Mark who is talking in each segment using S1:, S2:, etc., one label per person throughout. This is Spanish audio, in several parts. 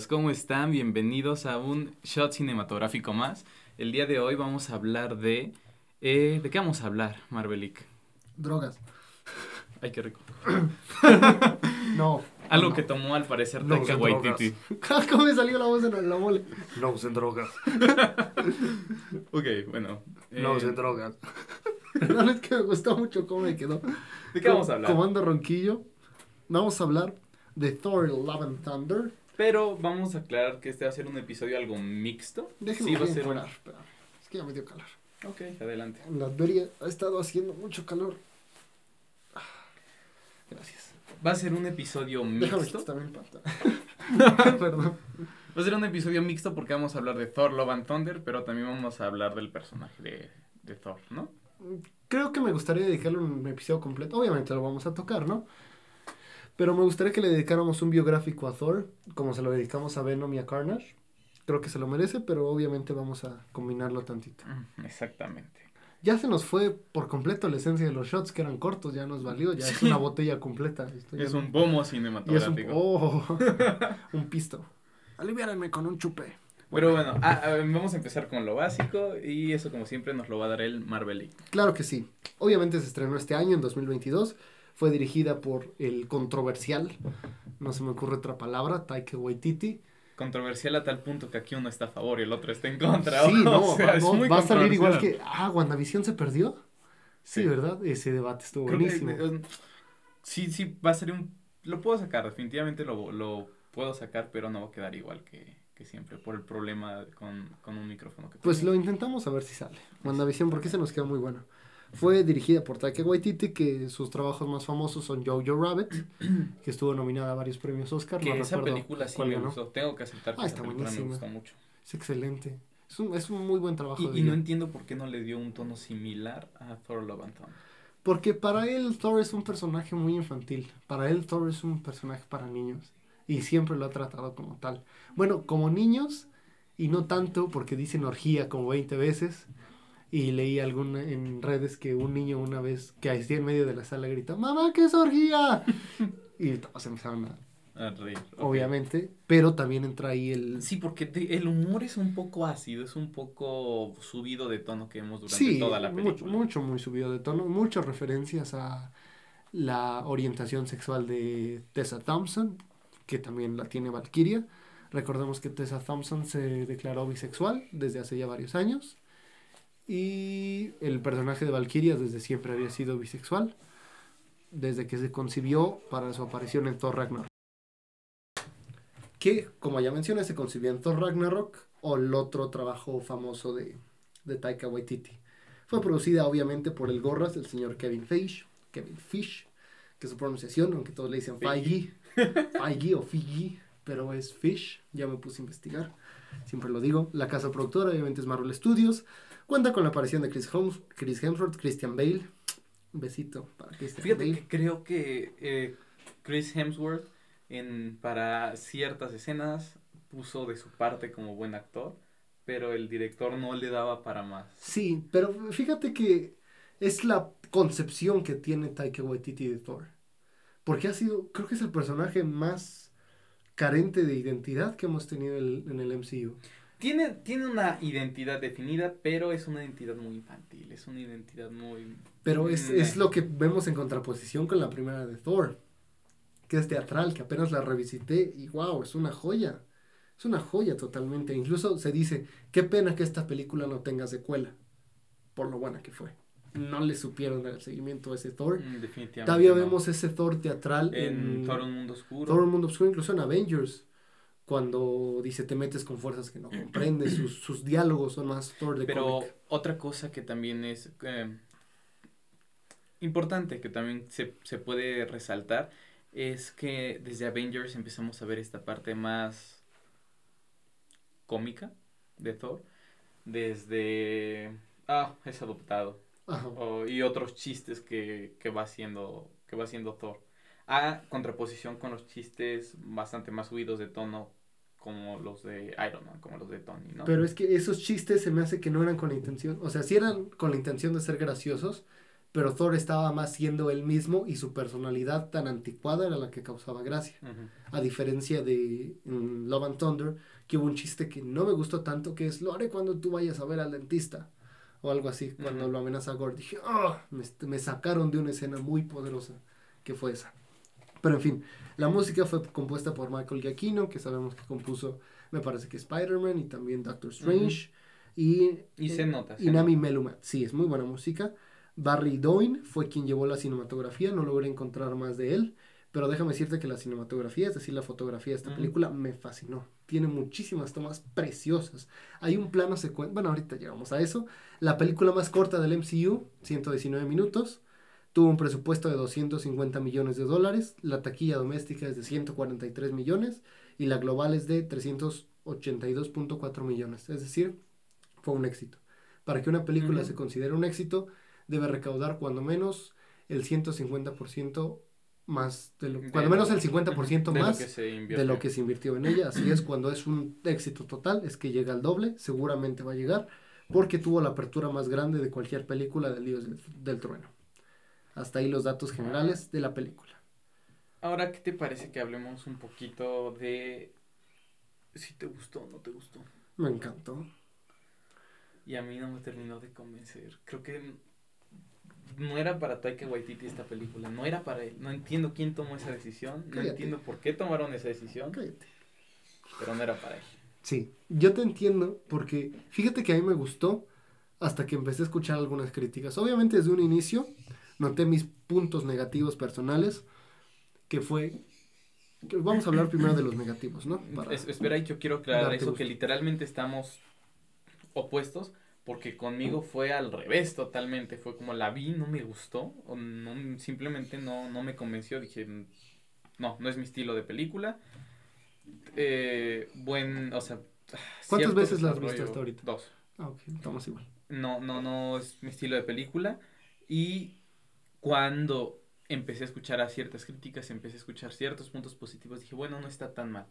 S1: amigos, ¿cómo están? Bienvenidos a un shot cinematográfico más. El día de hoy vamos a hablar de... eh, ¿De qué vamos a hablar, Marvelic?
S2: Drogas.
S1: Ay, qué rico.
S2: No.
S1: Algo
S2: no.
S1: que tomó al parecer
S3: No
S1: Taika Waititi.
S2: ¿Cómo me salió la voz en la mole?
S3: No usen drogas.
S1: Ok, bueno.
S3: No
S1: eh,
S3: usen drogas.
S2: Perdón, es que me gustó mucho cómo me quedó.
S1: ¿De qué vamos a hablar?
S2: Comando Ronquillo. Vamos a hablar de Thor Love and Thunder.
S1: Pero vamos a aclarar que este va a ser un episodio algo mixto.
S2: Déjenme
S1: sí, va a ser un...
S2: Es que ya me dio calor.
S1: Ok, adelante.
S2: En ha estado haciendo mucho calor. Ah, Gracias.
S1: Va a ser un episodio
S2: Déjame
S1: mixto.
S2: el pantalón. Perdón.
S1: Va a ser un episodio mixto porque vamos a hablar de Thor, Love and Thunder, pero también vamos a hablar del personaje de, de Thor, ¿no?
S2: Creo que me gustaría dedicarle un episodio completo. Obviamente lo vamos a tocar, ¿no? Pero me gustaría que le dedicáramos un biográfico a Thor, como se lo dedicamos a Venom y a Carnage. Creo que se lo merece, pero obviamente vamos a combinarlo tantito.
S1: Mm, Exactamente.
S2: Ya se nos fue por completo la esencia de los shots, que eran cortos, ya nos valió, ya es una botella completa.
S1: Es un pomo
S2: y es un,
S1: cinematográfico.
S2: oh, un pisto. Aliviárenme con un chupe.
S1: Pero bueno, ah, vamos a empezar con lo básico y eso como siempre nos lo va a dar el Marvelic.
S2: Claro que sí. Obviamente se estrenó este año, en 2022. Fue dirigida por el controversial, no se me ocurre otra palabra, Taika Waititi.
S1: Controversial a tal punto que aquí uno está a favor y el otro está en contra.
S2: Sí, no,
S1: O sea,
S2: va, no, a salir igual que, ah, WandaVision se perdió. Sí,
S1: Sí.
S2: ¿verdad? Ese debate estuvo
S1: Creo que,
S2: buenísimo.
S1: eh, sí, sí, va a ser un... Lo puedo sacar, definitivamente lo, lo puedo sacar, pero no va a quedar igual que, que siempre por el problema con, con un micrófono que
S2: Pues
S1: tengo.
S2: lo intentamos a ver si sale. WandaVision, porque se nos quedó muy bueno. Fue dirigida por Taika Waititi, que sus trabajos más famosos son Jojo Rabbit, que estuvo nominada a varios premios Oscar.
S1: Que
S2: no
S1: esa película sí me gustó. Tengo que aceptar que
S2: Ah, está
S1: película me
S2: buenísima.
S1: gustó mucho.
S2: Es excelente. Es un, es un muy buen trabajo.
S1: Y,
S2: de
S1: y no entiendo por qué no le dio un tono similar a Thor Love and Thunder.
S2: Porque para él Thor es un personaje muy infantil. Para él Thor es un personaje para niños. Y siempre lo ha tratado como tal. Bueno, como niños y no tanto porque dicen orgía como 20 veces. Y leí alguna en redes que un niño una vez que así en medio de la sala gritó, mamá, ¿qué es orgía? y todos empezaron a,
S1: A reír,
S2: obviamente. Pero también entra ahí el...
S1: Sí, porque te- el humor es un poco ácido, es un poco subido de tono que vemos durante
S2: Sí,
S1: toda la
S2: mucho,
S1: película.
S2: mucho, muy subido de tono. Muchas referencias a la orientación sexual de Tessa Thompson, que también la tiene Valkyria. Recordemos que Tessa Thompson se declaró bisexual desde hace ya varios años. Y el personaje de Valkyria desde siempre había sido bisexual. Desde que se concibió para su aparición en Thor Ragnarok. Que, como ya mencioné, se concibió en Thor Ragnarok o el otro trabajo famoso de, de Taika Waititi. Fue producida obviamente por el Gorras, el señor Kevin Fish, Kevin Fish, que es su pronunciación, aunque todos le dicen Feige, Feige o Figi, pero es Fish, ya me puse a investigar, siempre lo digo. La casa productora obviamente es Marvel Studios, cuenta con la aparición de Chris, Holmes, Chris Hemsworth, Christian Bale, un besito para Christian
S1: Fíjate
S2: Bale.
S1: que creo que eh, Chris Hemsworth en, para ciertas escenas puso de su parte como buen actor, pero el director no le daba para más.
S2: Sí, pero fíjate que es la concepción que tiene Taika Waititi de Thor. Porque ha sido, creo que es el personaje más carente de identidad que hemos tenido el- en el MCU.
S1: Tiene, tiene una identidad definida, pero es una identidad muy infantil, es una identidad muy...
S2: Pero es, es lo que vemos en contraposición con la primera de Thor, que es teatral, que apenas la revisité y wow, es una joya. Es una joya totalmente. Incluso se dice, qué pena que esta película no tenga secuela, por lo buena que fue. No le supieron dar el seguimiento a ese Thor.
S1: Mm, Definitivamente.
S2: Todavía
S1: no.
S2: vemos ese Thor teatral
S1: en
S2: en,
S1: Thor un mundo oscuro.
S2: Thor un Mundo Oscuro, incluso en Avengers, cuando dice te metes con fuerzas que no comprendes, sus, sus diálogos son más Thor de
S1: Pero otra cosa que también es eh, importante, que también se, se puede resaltar, es que desde Avengers empezamos a ver esta parte más cómica de Thor. Desde... Ah, es adoptado.
S2: Ajá.
S1: o- y otros chistes que, que va haciendo que va haciendo Thor. A contraposición con los chistes bastante más subidos de tono como los de Iron Man, como los de Tony, ¿no?
S2: Pero es que esos chistes se me hace que no eran con la intención, o sea, sí eran con la intención de ser graciosos, pero Thor estaba más siendo él mismo y su personalidad tan anticuada era la que causaba gracia. A diferencia de Love and Thunder, que hubo un chiste que no me gustó tanto, que es, lo haré cuando tú vayas a ver al dentista. O algo así, cuando lo amenaza a Gore. Dije, oh, me, me sacaron de una escena muy poderosa, que fue esa. Pero en fin, la música fue compuesta por Michael Giacchino, que sabemos que compuso, me parece que Spider-Man y también Doctor Strange. Y,
S1: y se nota.
S2: y Nami Melumat. Sí, es muy buena música. Barry Doyne fue quien llevó la cinematografía, no logré encontrar más de él, pero déjame decirte que la cinematografía, es decir, la fotografía de esta película, me fascinó. Tiene muchísimas tomas preciosas. Hay un plano secuencia, bueno, ahorita llegamos a eso. La película más corta del MCU, 119 minutos, tuvo un presupuesto de 250 millones de dólares, la taquilla doméstica es de 143 millones y la global es de 382.4 millones, es decir, fue un éxito. Para que una película se considere un éxito, debe recaudar cuando menos el 150% más de lo, cuando menos el 50% más de lo que se invirtió en ella. Así es, cuando es un éxito total, es que llega al doble, seguramente va a llegar, porque tuvo la apertura más grande de cualquier película del Dios del, Trueno. Hasta ahí los datos generales de la película.
S1: Ahora, ¿qué te parece que hablemos un poquito de si te gustó o no te gustó?
S2: Me encantó.
S1: Y a mí no me terminó de convencer. Creo que no era para Taika Waititi esta película, no era para él. No entiendo quién tomó esa decisión, no entiendo por qué tomaron esa decisión. Pero no era para él.
S2: Sí, yo te entiendo porque fíjate que a mí me gustó hasta que empecé a escuchar algunas críticas. Obviamente desde un inicio noté mis puntos negativos personales, que fue... vamos a hablar primero de los negativos, ¿no?
S1: espera, yo quiero aclarar eso, que literalmente estamos opuestos porque conmigo fue al revés totalmente, fue como la vi, no me gustó, o no, simplemente no, no me convenció, dije, no, no es mi estilo de película. Eh, buen, o sea...
S2: ¿Cuántas veces la has visto hasta ahorita?
S1: Dos.
S2: Ah, ok, estamos igual.
S1: No, no, no es mi estilo de película. Y cuando empecé a escuchar a ciertas críticas, empecé a escuchar ciertos puntos positivos, dije, bueno, no está tan mal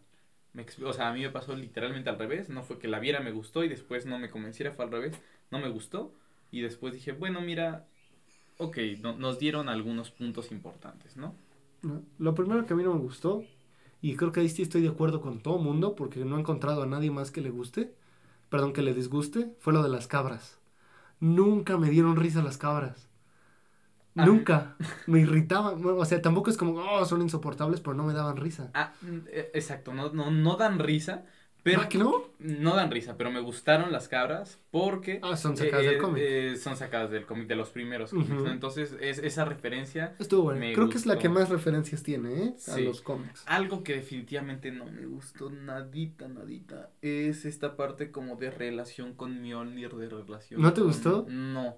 S1: o sea, a mí me pasó literalmente al revés. No fue que la viera, me gustó y después no me convenciera, fue al revés. No me gustó. Y después dije, bueno, mira, ok, nos dieron algunos puntos importantes, ¿no?
S2: Lo primero que a mí no me gustó, y creo que ahí estoy de acuerdo con todo mundo, porque no he encontrado a nadie más que le guste, perdón, que le disguste, fue lo de las cabras. Nunca me dieron risa las cabras. Nunca. Me irritaban. O sea, tampoco es como, oh, son insoportables, pero no me daban risa.
S1: Ah, mm, e, exacto. No, no, no dan risa. Pero,
S2: ¿Ah, que no?
S1: No dan risa, pero me gustaron las cabras porque...
S2: Ah, son sacadas del eh, cómic.
S1: Eh, son sacadas del cómic, de los primeros cómics, Entonces, es, esa referencia...
S2: Estuvo bueno. Creo que es la que más referencias tiene, ¿eh? A los cómics.
S1: Algo que definitivamente no me gustó nadita, nadita, es esta parte como de relación con Mjolnir, de relación...
S2: ¿No te gustó?
S1: No.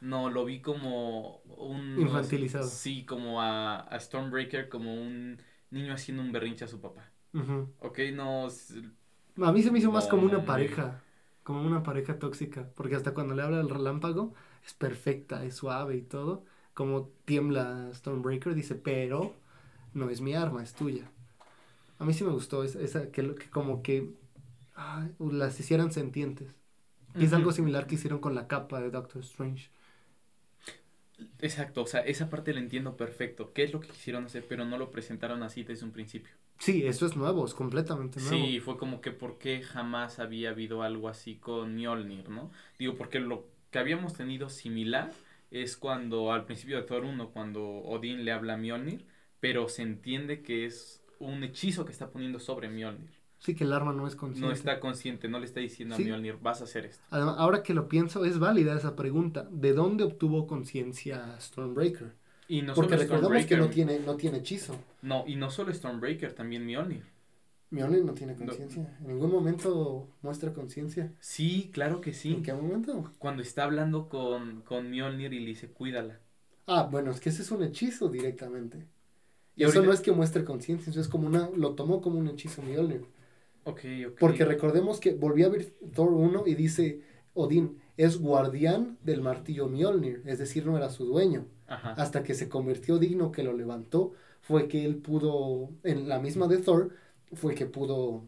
S1: No, lo vi como un...
S2: Infantilizado.
S1: sí, como a, a, Stormbreaker, como un niño haciendo un berrinche a su papá. Ok, no...
S2: A mí se me hizo más como una pareja, como una pareja tóxica, porque hasta cuando le habla el relámpago es perfecta, es suave y todo, como tiembla Stormbreaker, dice, pero no es mi arma, es tuya. A mí sí me gustó esa, esa que, que como que las hicieran sentientes. Y es algo similar que hicieron con la capa de Doctor Strange.
S1: Exacto, o sea, esa parte la entiendo perfecto. ¿Qué es lo que quisieron hacer? Pero no lo presentaron así desde un principio.
S2: Sí, eso es nuevo, es completamente nuevo.
S1: Sí, fue como que por qué jamás había habido algo así con Mjolnir, ¿no? Digo, porque lo que habíamos tenido similar es cuando al principio de Thor 1, cuando Odín le habla a Mjolnir, pero se entiende que es un hechizo que está poniendo sobre Mjolnir.
S2: Sí, que el arma no es consciente.
S1: No está consciente, no le está diciendo a Mjolnir, vas a hacer esto.
S2: ahora que lo pienso, es válida esa pregunta. ¿De dónde obtuvo conciencia Stormbreaker? Y no Porque recordamos que no tiene, no tiene hechizo.
S1: No, y no solo Stormbreaker, también Mjolnir.
S2: Mjolnir no tiene conciencia. En ningún momento muestra conciencia.
S1: Sí, claro que sí.
S2: ¿En qué momento?
S1: Cuando está hablando con, con Mjolnir y le dice, cuídala.
S2: Ah, bueno, es que ese es un hechizo directamente. Y eso no es que muestre conciencia, eso es como una, lo tomó como un hechizo Mjolnir. Porque recordemos que volví a ver Thor 1 y dice, Odín es guardián del martillo Mjolnir, es decir, no era su dueño. Hasta que se convirtió digno, que lo levantó, fue que él pudo, en la misma de Thor, fue que pudo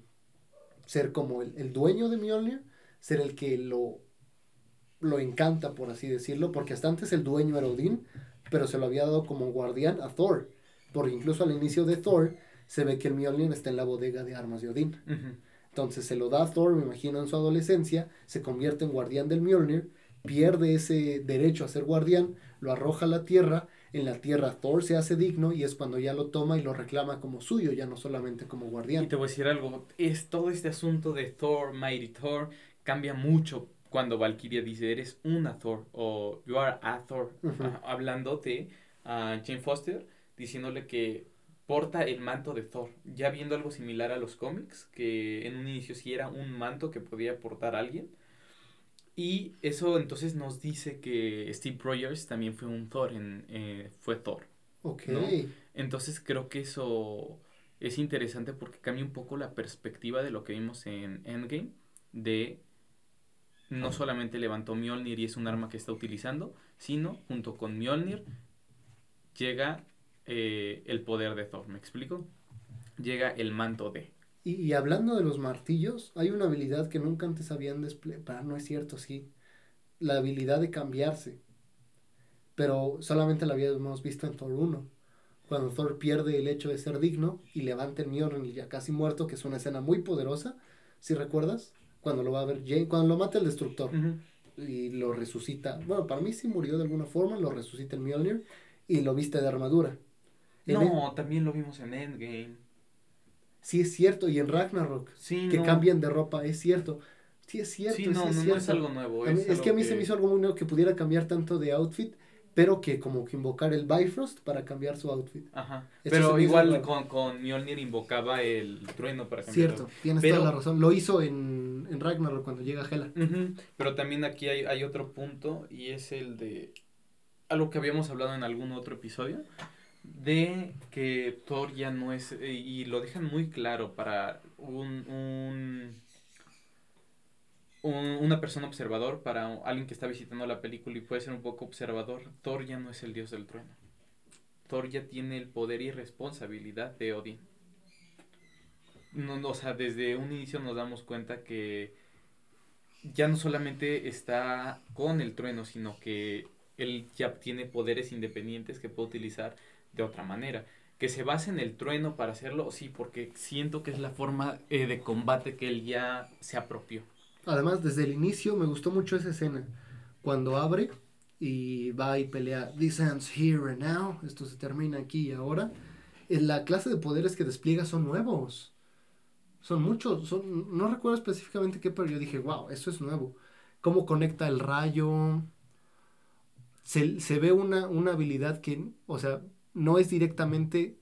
S2: ser como el, dueño de Mjolnir, ser el que lo lo encanta, por así decirlo, porque hasta antes el dueño era Odín, pero se lo había dado como guardián a Thor. Porque incluso al inicio de Thor se ve que el Mjolnir está en la bodega de armas de Odín. Entonces se lo da a Thor, me imagino, en su adolescencia, se convierte en guardián del Mjolnir, pierde ese derecho a ser guardián, lo arroja a la tierra, en la tierra Thor se hace digno y es cuando ya lo toma y lo reclama como suyo, ya no solamente como guardián.
S1: Y te voy a decir algo, es todo este asunto de Thor, Mighty Thor, cambia mucho cuando Valkyria dice eres una Thor o you are a Thor, hablando de Jane Foster, diciéndole que porta el manto de Thor, ya viendo algo similar a los cómics, que en un inicio sí era un manto que podía portar alguien. Y eso entonces nos dice que Steve Rogers también fue un Thor, en, eh, fue Thor. Ok. Entonces creo que eso es interesante porque cambia un poco la perspectiva de lo que vimos en Endgame, de no solamente levantó Mjolnir y es un arma que está utilizando, sino junto con Mjolnir llega eh, el poder de Thor, ¿me explico? Llega el manto de.
S2: Y, hablando de los martillos, hay una habilidad que nunca antes habían desplegado. No es cierto, sí. La habilidad de cambiarse. Pero solamente la habíamos visto en Thor 1. Cuando Thor pierde el hecho de ser digno y levanta el Mjolnir ya casi muerto, que es una escena muy poderosa. Si recuerdas? Cuando lo va a ver Jane, cuando lo mata el destructor. Y lo resucita. Bueno, para mí sí murió de alguna forma, lo resucita el Mjolnir y lo viste de armadura.
S1: No, también lo vimos en Endgame.
S2: Sí, es cierto. Y en Ragnarok. que cambian de ropa, es cierto. Sí, es cierto. Sí, no, no, es algo nuevo. Es, que a mí se me hizo algo muy nuevo que pudiera cambiar tanto de outfit, pero que como que invocar el Bifrost para cambiar su outfit.
S1: Ajá. pero igual con, con Mjolnir invocaba el trueno para cambiar.
S2: Cierto, tienes toda la razón. Lo hizo en, en Ragnarok cuando llega Hela.
S1: Pero también aquí hay, hay otro punto y es el de algo que habíamos hablado en algún otro episodio de que Thor ya no es, eh, y lo dejan muy claro para un, un, una persona observador, para alguien que está visitando la película y puede ser un poco observador, Thor ya no es el dios del trueno. Thor ya tiene el poder y responsabilidad de Odin. No, o sea, desde un inicio nos damos cuenta que ya no solamente está con el trueno, sino que él ya tiene poderes independientes que puede utilizar de otra manera. Que se base en el trueno para hacerlo, sí, porque siento que es la forma eh, de combate que él ya se apropió.
S2: Además, desde el inicio me gustó mucho esa escena. Cuando abre y va y pelea, This ends here and now, esto se termina aquí y ahora. En la clase de poderes que despliega son nuevos. Son muchos, son, no recuerdo específicamente qué, pero yo dije, wow, eso es nuevo. Cómo conecta el rayo. Se, se ve una, una habilidad que, o sea, no es directamente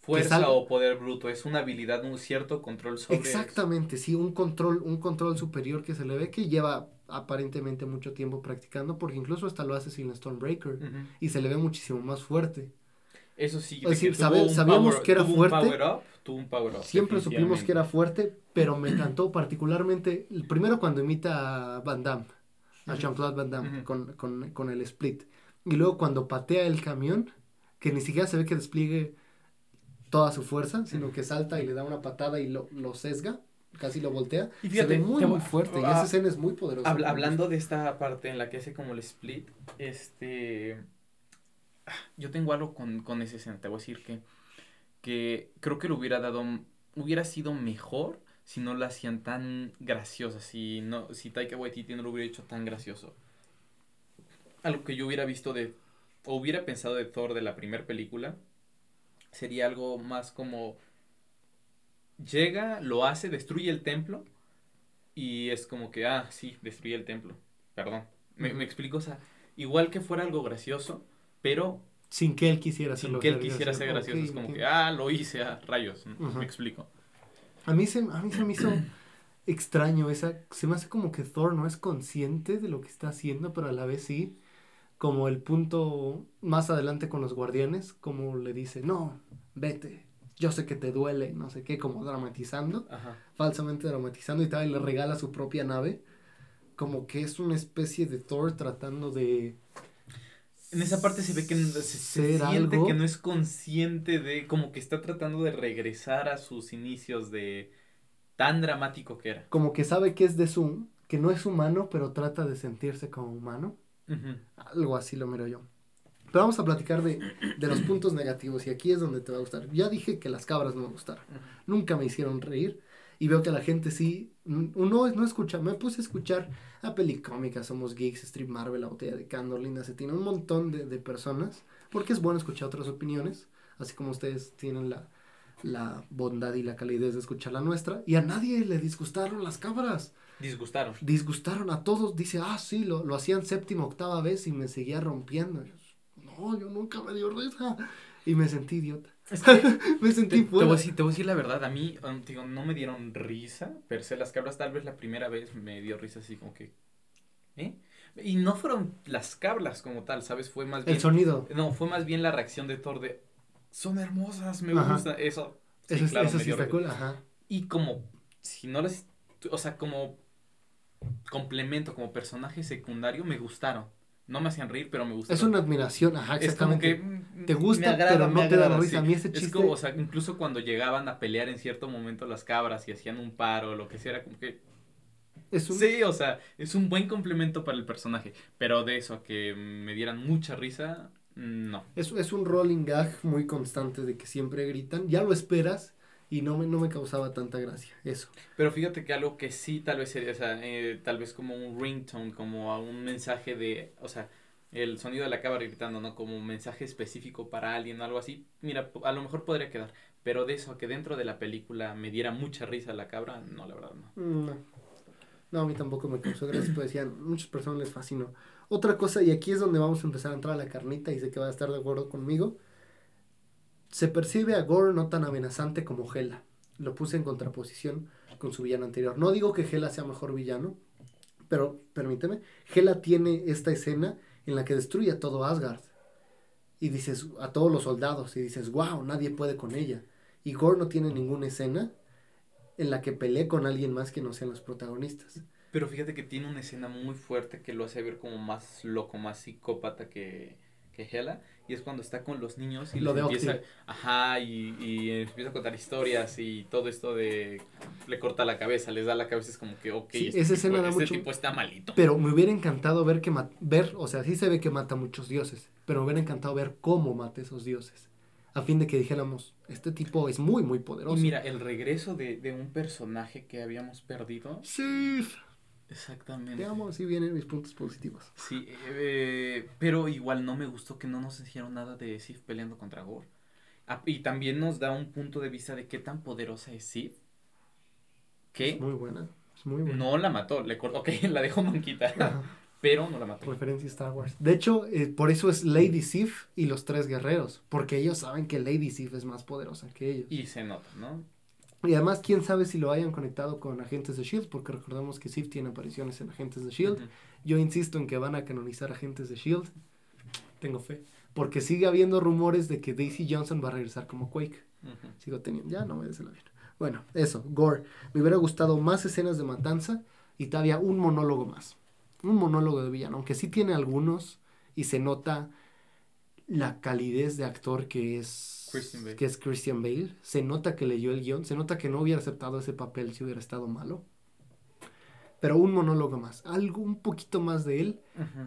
S1: fuerza o poder bruto, es una habilidad, un cierto control
S2: sobre Exactamente, sí, un control, un control superior que se le ve que lleva aparentemente mucho tiempo practicando, porque incluso hasta lo hace sin Stormbreaker y se le ve muchísimo más fuerte. Eso sí, es decir, sabíamos que era fuerte. siempre supimos que era fuerte, pero me encantó particularmente, primero cuando imita a Van Damme, a Jean-Claude Van Damme, con, con, con el split. Y luego cuando patea el camión, que ni siquiera se ve que despliegue toda su fuerza, sino que salta y le da una patada y lo, lo sesga, casi lo voltea. Y fíjate, se ve muy, muy fuerte. y esa ah, escena es muy poderosa.
S1: hablando de esta parte en la que hace como el split, este. Yo tengo algo con, con esa escena, te voy a decir que. Que creo que lo hubiera dado. Hubiera sido mejor si no la hacían tan graciosa. Si, no, si Taika Waititi no lo hubiera hecho tan gracioso. Algo que yo hubiera visto de o hubiera pensado de Thor de la primera película, sería algo más como llega, lo hace, destruye el templo y es como que, ah, sí, destruye el templo, perdón. Me, explico, o sea, igual que fuera algo gracioso, pero...
S2: Sin que él quisiera
S1: hacerlo. Sin que él quisiera ser gracioso, es como que, ah, lo hice, a rayos, me explico.
S2: A mí, se, a mí se me hizo extraño esa, se me hace como que Thor no es consciente de lo que está haciendo, pero a la vez sí como el punto más adelante con los guardianes, como le dice, no, vete, yo sé que te duele, no sé qué, como dramatizando, falsamente dramatizando y tal, y le regala su propia nave, como que es una especie de Thor tratando de...
S1: En esa parte se ve que se, siente que no es consciente de, como que está tratando de regresar a sus inicios de tan dramático que era.
S2: Como que sabe que es de Zoom, que no es humano, pero trata de sentirse como humano. Algo así lo miro yo. Pero vamos a platicar de, de los puntos negativos y aquí es donde te va a gustar. Ya dije que las cabras no me gustaron. Nunca me hicieron reír y veo que la gente sí, uno no escucha, me puse a escuchar a Pelicómica, Somos Geeks, Strip Marvel, La Botella de Candor, Linda Cetina, un montón de, de personas, porque es bueno escuchar otras opiniones, así como ustedes tienen la, la bondad y la calidez de escuchar la nuestra, y a nadie le disgustaron las cabras,
S1: Disgustaron.
S2: disgustaron a todos, dice, ah, sí, lo, lo hacían séptima, octava vez y me seguía rompiendo. Yo, no, yo nunca me dio risa. Y me sentí idiota.
S1: Es que
S2: Me
S1: te,
S2: sentí
S1: te voy a decir, te voy a decir la verdad, a mí, um, digo, no me dieron risa, per se las cabras, tal vez la primera vez me dio risa así como que, ¿eh? Y no fueron las cabras como tal, ¿sabes? Fue más bien,
S2: El sonido.
S1: no, fue más bien la reacción de Thor de, son hermosas, me
S2: Ajá.
S1: gusta, eso. sí,
S2: eso es-
S1: claro,
S2: eso sí está cool, ajá.
S1: Y como, si no las, o sea, como complemento, como personaje secundario, me gustaron. No me hacían reír, pero me gustaron.
S2: Es una admiración, ajá,
S1: Es como
S2: exactamente.
S1: que mm,
S2: Te gusta,
S1: agrada,
S2: pero no te da risa. A mí ese
S1: Es
S2: chiste-
S1: como, o sea, incluso cuando llegaban a pelear en cierto momento las cabras y hacían un paro o lo que sea, era como que...
S2: Es un,
S1: Sí, o sea, es un buen complemento para el personaje. Pero de eso a que me dieran mucha risa, no.
S2: es, es un rolling gag muy constante de que siempre gritan. Ya lo esperas y no me, no me causaba tanta gracia. Eso.
S1: Pero fíjate que algo que sí tal vez sería, o sea, eh, tal vez como un ringtone, como un mensaje de, o sea, el sonido de la cabra gritando, ¿no? Como un mensaje específico para alguien o algo así. Mira, a lo mejor podría quedar. Pero de eso a que dentro de la película me diera mucha risa la cabra, no, la verdad no.
S2: No. No, a mí tampoco me causó gracia, pero decían, muchas personas les fascinó. Otra cosa, y aquí es donde vamos a empezar a entrar a la carnita, y sé que va a estar de acuerdo conmigo. Se percibe a Gore no tan amenazante como Hela. Lo puse en contraposición con su villano anterior. No digo que Hela sea mejor villano, pero permíteme. Hela tiene esta escena en la que destruye a todo Asgard. Y dices, a todos los soldados, y dices, wow, nadie puede con ella. Y Gore no tiene ninguna escena en la que pelee con alguien más que no sean los protagonistas.
S1: Pero fíjate que tiene una escena muy fuerte que lo hace ver como más loco, más psicópata que, que Hela. Y es cuando está con los niños y
S2: Lo de
S1: empieza,
S2: Octi.
S1: ajá, y, y empieza a contar historias y todo esto de le corta la cabeza, les da la cabeza, es como que, ok,
S2: Sí,
S1: este,
S2: esa
S1: tipo, este
S2: mucho-
S1: tipo está malito.
S2: Pero me hubiera encantado ver que ver, o sea, sí se ve que mata a muchos dioses, pero me hubiera encantado ver cómo mata a esos dioses. A fin de que dijéramos, este tipo es muy, muy poderoso.
S1: Y mira, el regreso de, de un personaje que habíamos perdido.
S2: Sí,
S1: Exactamente.
S2: te amo, así vienen mis puntos positivos.
S1: Sí, eh, pero igual no me gustó que no nos dijeron nada de Sif peleando contra Gore. Ah, y también nos da un punto de vista de qué tan poderosa es Sif. Que
S2: Es muy buena, es muy buena.
S1: no la mató, le cortó, ok, la dejó manquita,
S2: Ajá,
S1: pero no la mató.
S2: referencia a Star Wars. De hecho, eh, por eso es Lady Sif y los tres guerreros, porque ellos saben que Lady Sif es más poderosa que ellos.
S1: Y se nota, ¿no?
S2: Y además, quién sabe si lo hayan conectado con Agentes de Shield, porque recordamos que Sif tiene apariciones en Agentes de Shield. Yo insisto en que van a canonizar agentes de Shield. Tengo fe. Porque sigue habiendo rumores de que Daisy Johnson va a regresar como Quake. Sigo teniendo. Ya no me des el avión. Bueno, eso, Gore. Me hubiera gustado más escenas de matanza y todavía un monólogo más. Un monólogo de villano. Aunque sí tiene algunos y se nota la calidez de actor que es
S1: Christian Bale.
S2: que es Christian Bale. Se nota que leyó el guion. Se nota que no hubiera aceptado ese papel si hubiera estado malo. Pero un monólogo más. Algo un poquito más de él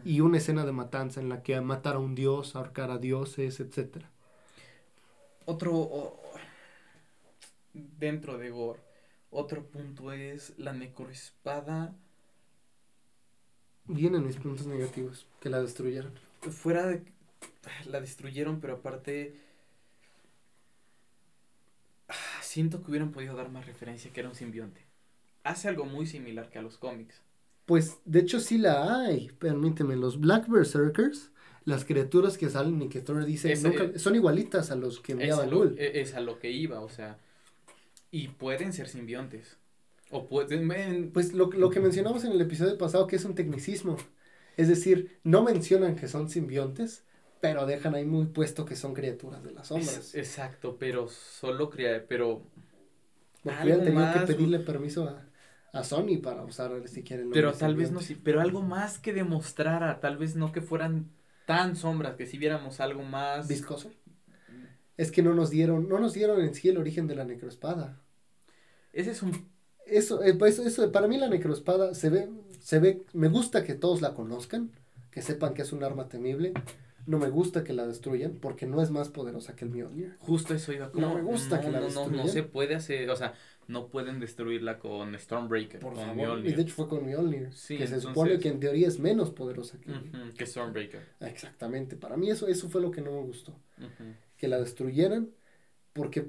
S2: y una escena de matanza en la que matar a un dios, ahorcar a dioses, etcétera.
S1: Otro, dentro de Gore, otro punto es la necroespada
S2: Vienen mis puntos negativos, que la destruyeron.
S1: fuera de la destruyeron, pero aparte ah, siento que hubieran podido dar más referencia que era un simbionte. Hace algo muy similar que a los cómics.
S2: Pues de hecho sí la hay, permíteme, los Black Berserkers, las criaturas que salen y que Thor dice, nunca- son igualitas a los que enviaba Lul.
S1: e- es a lo que iba, o sea, y pueden ser simbiontes. O pueden,
S2: Pues lo, lo que mencionamos en el episodio pasado que es un tecnicismo. Es decir, no mencionan que son simbiontes, pero dejan ahí muy puesto que son criaturas de las sombras.
S1: es- exacto, pero solo crea, pero
S2: Porque hubieran tenido
S1: más,
S2: que pedirle permiso a, a Sony para usar si quieren.
S1: Pero tal vez no, sí, pero algo más que demostrara, tal vez no que fueran tan sombras, que si viéramos algo más...
S2: Viscoso. Es que no nos dieron, no nos dieron en sí el origen de la necroespada.
S1: Ese es un...
S2: Eso, eh, pues, eso, para mí la necroespada se ve, se ve, me gusta que todos la conozcan, que sepan que es un arma temible. No me gusta que la destruyan porque no es más poderosa que el Mjolnir.
S1: Justo eso iba
S2: No me gusta que la
S1: no, no,
S2: destruyan.
S1: no se puede hacer, o sea, no pueden destruirla con Stormbreaker,
S2: Por
S1: con
S2: favor.
S1: Mjolnir.
S2: Y de hecho fue con Mjolnir,
S1: Sí,
S2: que se
S1: entonces-
S2: supone que en teoría es menos poderosa que...
S1: Stormbreaker.
S2: Exactamente. Para mí eso, eso fue lo que no me gustó. Que la destruyeran porque,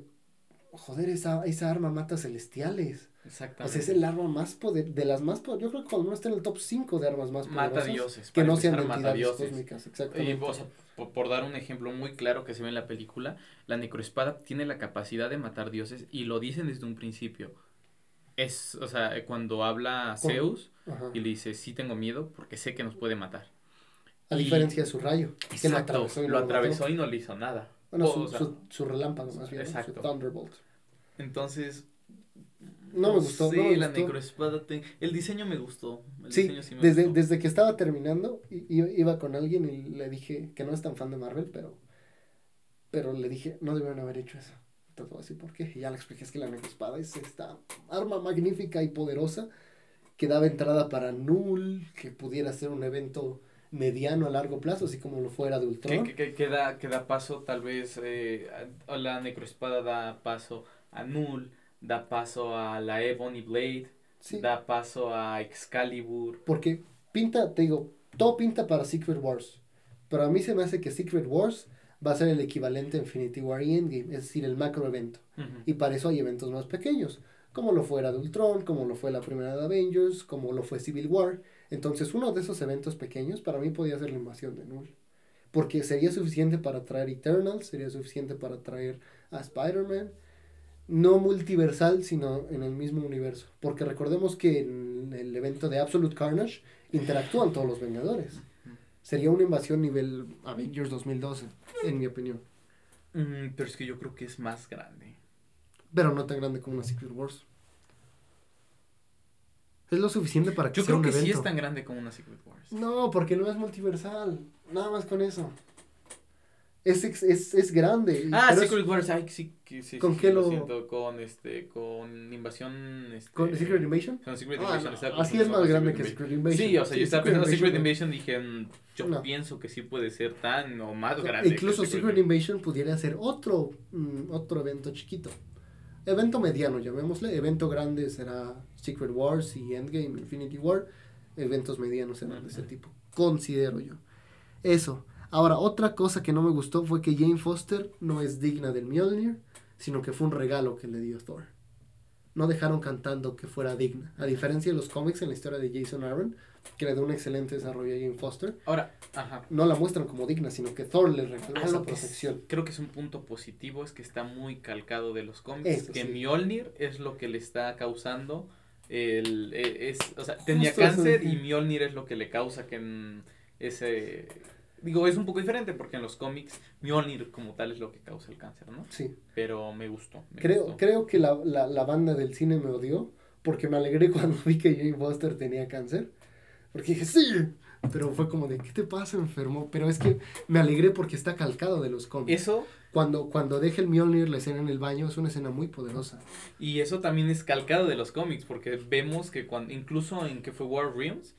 S2: joder, esa, esa arma mata celestiales. O
S1: Exactamente.
S2: sea, es el arma más poder, de las más poder, yo creo que cuando uno está en el top 5 de armas más poderosas.
S1: Mata dioses.
S2: Que no sean entidades
S1: dioses.
S2: cósmicas,
S1: Y,
S2: exactamente.
S1: o sea, por, por dar un ejemplo muy claro que se ve en la película, la necroespada tiene la capacidad de matar dioses y lo dicen desde un principio. Es, o sea, cuando habla
S2: Por-
S1: Zeus
S2: Ajá.
S1: y le dice, sí tengo miedo porque sé que nos puede matar.
S2: A
S1: y-
S2: diferencia de su rayo, que lo atravesó y
S1: lo atravesó y no le hizo nada.
S2: Bueno,
S1: O
S2: su,
S1: sea,
S2: su, su relámpago más bien, su Thunderbolt.
S1: Entonces...
S2: No me gustó,
S1: Sí,
S2: no me
S1: la
S2: gustó.
S1: necroespada. El diseño me gustó. El
S2: Sí,
S1: diseño sí me
S2: desde,
S1: gustó.
S2: desde que estaba terminando, iba, con alguien y le dije que no es tan fan de Marvel, pero, pero le dije, no debieron haber hecho eso. Te voy a decir por qué. Y ya le expliqué, es que la espada es esta arma magnífica y poderosa que daba entrada para Null, que pudiera ser un evento mediano a largo plazo, así como lo fuera de Ultron.
S1: que, que- que da, que da paso, tal vez, eh, a- la necroespada da paso a Null, da paso a la Ebony Blade,
S2: Sí,
S1: da paso a Excalibur.
S2: porque pinta, te digo, todo pinta para Secret Wars. Pero a mí se me hace que Secret Wars va a ser el equivalente a Infinity War y Endgame, es decir, el macro evento. Y para eso hay eventos más pequeños, como lo fue era de Ultron, como lo fue la primera de Avengers, como lo fue Civil War. Entonces, uno de esos eventos pequeños para mí podía ser la invasión de Null. Porque sería suficiente para traer Eternals, sería suficiente para traer a Spider-Man. No multiversal, sino en el mismo universo. Porque recordemos que en el evento de Absolute Carnage interactúan todos los Vengadores. Sería una invasión nivel Avengers 2012, en mi opinión.
S1: Mm, pero es que yo creo que es más grande.
S2: Pero no tan grande como una Secret Wars. Es lo suficiente para que
S1: Yo
S2: sea
S1: creo
S2: un
S1: que
S2: evento.
S1: sí es tan grande como una Secret Wars.
S2: No, porque no es multiversal. Nada más con eso. Es, es, es grande.
S1: Ah,
S2: pero es-
S1: Secret Wars, ay, sí, que sí,
S2: ¿Con
S1: sí,
S2: qué
S1: sí, lo
S2: lo-
S1: siento, con este, con invasión, este...
S2: ¿Con Secret Invasion?
S1: Con Secret
S2: Ah,
S1: Invasion,
S2: no, así es más grande
S1: Secret
S2: que. Secret Invasion.
S1: Sí, o sea, yo estaba pensando en Secret
S2: Invasion
S1: dije, mm, yo
S2: No.
S1: pienso que sí puede ser tan o más grande.
S2: Incluso Secret Invasion pudiera ser otro, mm, otro evento chiquito. Evento mediano, llamémosle. Evento grande será Secret Wars y Endgame, Infinity War. Eventos medianos serán de ese tipo. Considero yo. Eso. Ahora, otra cosa que no me gustó fue que Jane Foster no es digna del Mjolnir, sino que fue un regalo que le dio Thor. No dejaron cantando que fuera digna. A diferencia de los cómics en la historia de Jason Aaron, que le dio un excelente desarrollo a Jane Foster,
S1: Ahora, ajá.
S2: no la muestran como digna, sino que Thor le
S1: Algo que es-
S2: protección.
S1: creo que es un punto positivo es que está muy calcado de los cómics.
S2: Eso
S1: que
S2: sí.
S1: Mjolnir es lo que le está causando el... e- Es, o sea, tenía
S2: Justo
S1: cáncer y Mjolnir es lo que le causa que en ese... Digo, es un poco diferente porque en los cómics Mjolnir como tal es lo que causa el cáncer, ¿no?
S2: Sí.
S1: Pero me gustó. me
S2: Creo,
S1: gustó.
S2: creo que la, la, la banda del cine me odió porque me alegré cuando vi que Jane Foster tenía cáncer. Porque dije, sí. Pero fue como de, ¿qué te pasa, enfermo? Pero es que me alegré porque está calcado de los cómics.
S1: Eso,
S2: Cuando, cuando deja el Mjolnir la escena en el baño, es una escena muy poderosa.
S1: y eso también es calcado de los cómics, porque vemos que cuando, incluso en que fue War Realms,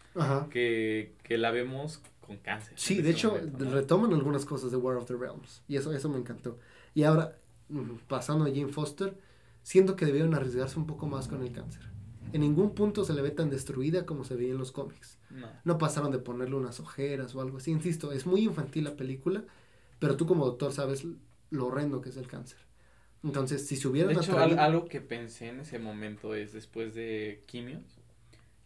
S1: que, que la vemos con cáncer.
S2: Sí, de
S1: ese
S2: hecho,
S1: momento, ¿no?
S2: retoman algunas cosas de War of the Realms. Y eso, eso me encantó. Y ahora, mm, pasando a Jane Foster, siento que debieron arriesgarse un poco más con el cáncer. En ningún punto se le ve tan destruida como se veía en los cómics.
S1: No.
S2: No pasaron de ponerle unas ojeras o algo así. Insisto, es muy infantil la película, pero tú como doctor sabes lo horrendo que es el cáncer. Entonces, si se hubieran
S1: De hecho,
S2: atraído-
S1: algo que pensé en ese momento es después de quimios.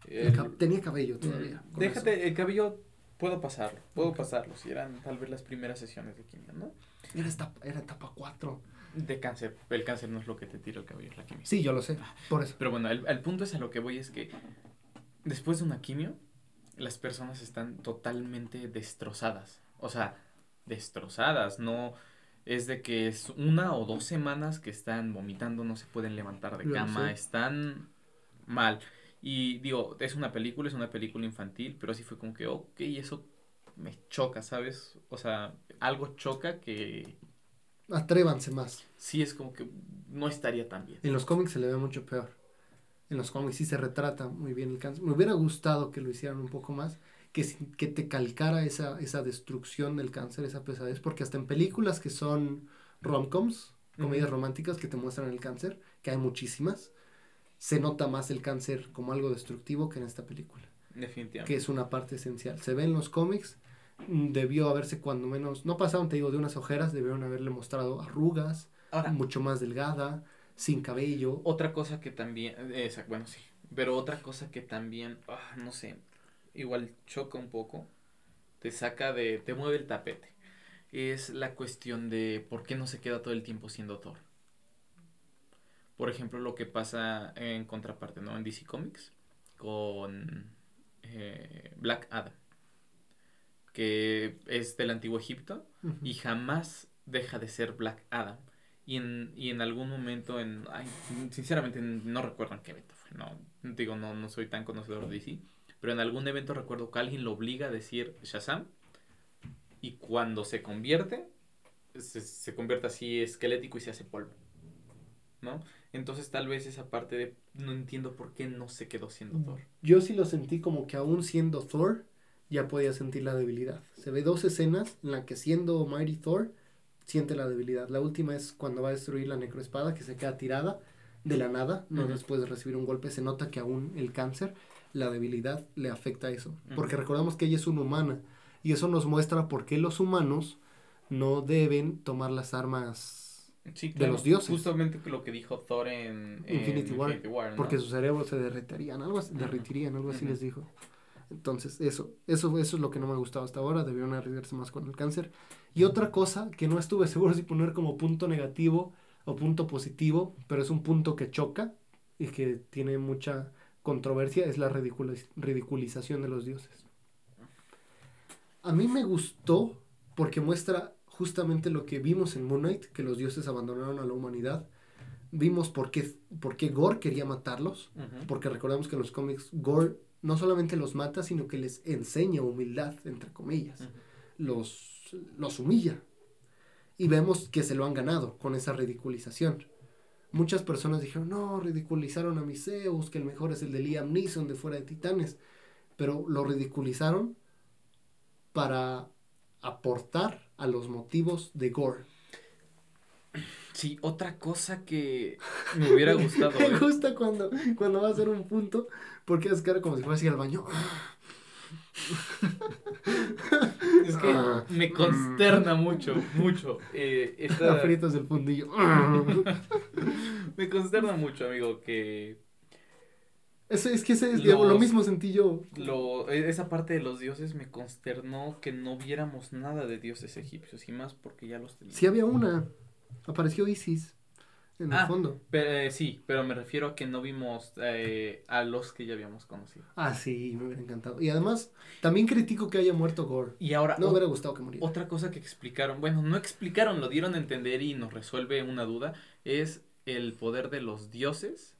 S2: el
S1: el-
S2: cab- tenía cabello todavía.
S1: Mm,
S2: con
S1: Déjate,
S2: eso.
S1: el cabello puedo pasarlo, puedo pasarlo, si eran tal vez las primeras sesiones de quimio, ¿no?
S2: Era, etapa, era etapa 4.
S1: De cáncer, el cáncer no es lo que te tira el cabello, es la quimio.
S2: Sí, yo lo sé. Por eso.
S1: Pero bueno, el, el punto es a lo que voy es que después de una quimio, las personas están totalmente destrozadas. O sea, destrozadas, no es de que es una o dos semanas que están vomitando, no se pueden levantar de cama, están mal. Y digo, es una película, es una película infantil, pero así fue como que, ok, eso me choca, ¿sabes? O sea, algo choca que
S2: Atrévanse más.
S1: sí es como que no estaría tan bien.
S2: En los cómics se le ve mucho peor. En los cómics sí se retrata muy bien el cáncer. Me hubiera gustado que lo hicieran un poco más, que, que te calcara esa, esa destrucción del cáncer, esa pesadez, porque hasta en películas que son romcoms, comedias románticas que te muestran el cáncer, que hay muchísimas, se nota más el cáncer como algo destructivo que en esta película.
S1: Definitivamente.
S2: Que es una parte esencial. Se ve en los cómics, debió haberse cuando menos, no pasaron, te digo, de unas ojeras, debieron haberle mostrado arrugas, mucho más delgada, sin cabello.
S1: Otra cosa que también, esa, bueno, sí, pero otra cosa que también, ah, no sé, igual choca un poco, te saca de, te mueve el tapete, es la cuestión de por qué no se queda todo el tiempo siendo Thor. Por ejemplo, lo que pasa en contraparte, ¿no? En DC Comics, con eh, Black Adam, que es del antiguo Egipto y jamás deja de ser Black Adam. Y en, y en algún momento, en sinceramente no recuerdo en qué evento fue, no, digo, no, no soy tan conocedor de DC, pero en algún evento recuerdo que alguien lo obliga a decir Shazam y cuando se convierte, se, se convierte así esquelético y se hace polvo. ¿no? Entonces tal vez esa parte de no entiendo por qué no se quedó siendo Thor.
S2: Yo sí lo sentí como que aún siendo Thor ya podía sentir la debilidad. Se ve dos escenas en las que siendo Mighty Thor siente la debilidad. La última es cuando va a destruir la necroespada que se queda tirada de la nada, no después de recibir un golpe, se nota que aún el cáncer, la debilidad le afecta a eso, porque recordamos que ella es una humana y eso nos muestra por qué los humanos no deben tomar las armas
S1: de los dioses. Justamente lo que dijo Thor en,
S2: Infinity, War, porque su cerebro se derretirían, algo así, derretirían, algo así les dijo. Entonces, eso, eso, eso es lo que no me ha gustado hasta ahora, debieron arriesgarse más con el cáncer. Y otra cosa que no estuve seguro si poner como punto negativo o punto positivo, pero es un punto que choca y que tiene mucha controversia, es la ridiculización de los dioses. A mí me gustó porque muestra justamente lo que vimos en Moon Knight, que los dioses abandonaron a la humanidad. Vimos por qué, por qué Gore quería matarlos, porque recordemos que en los cómics Gore no solamente los mata, sino que les enseña humildad, entre comillas. los, los humilla. Y vemos que se lo han ganado con esa ridiculización. Muchas personas dijeron, no, ridiculizaron a mi Zeus, que el mejor es el de Liam Neeson de Fuera de Titanes. Pero lo ridiculizaron para aportar a los motivos de Gore.
S1: Sí, otra cosa que me hubiera gustado.
S2: me gusta cuando, cuando va a hacer un punto, porque es cara como si fuera así al baño.
S1: es que ah. me consterna mucho, mucho. Eh,
S2: esta... fritas el fundillo.
S1: me consterna mucho, amigo, que
S2: es que ese es lo mismo sencillo.
S1: Lo, e, esa parte de los dioses me consternó que no viéramos nada de dioses egipcios y más porque ya los
S2: teníamos. Sí había una. Apareció Isis en el ah, fondo.
S1: Pero, eh, sí, pero me refiero a que no vimos eh, a los que ya habíamos conocido.
S2: Ah, sí, me hubiera encantado. Y además, también critico que haya muerto Gore. Y ahora... No me hubiera gustado que muriera.
S1: Otra cosa que explicaron, bueno, no explicaron, lo dieron a entender y nos resuelve una duda, es el poder de los dioses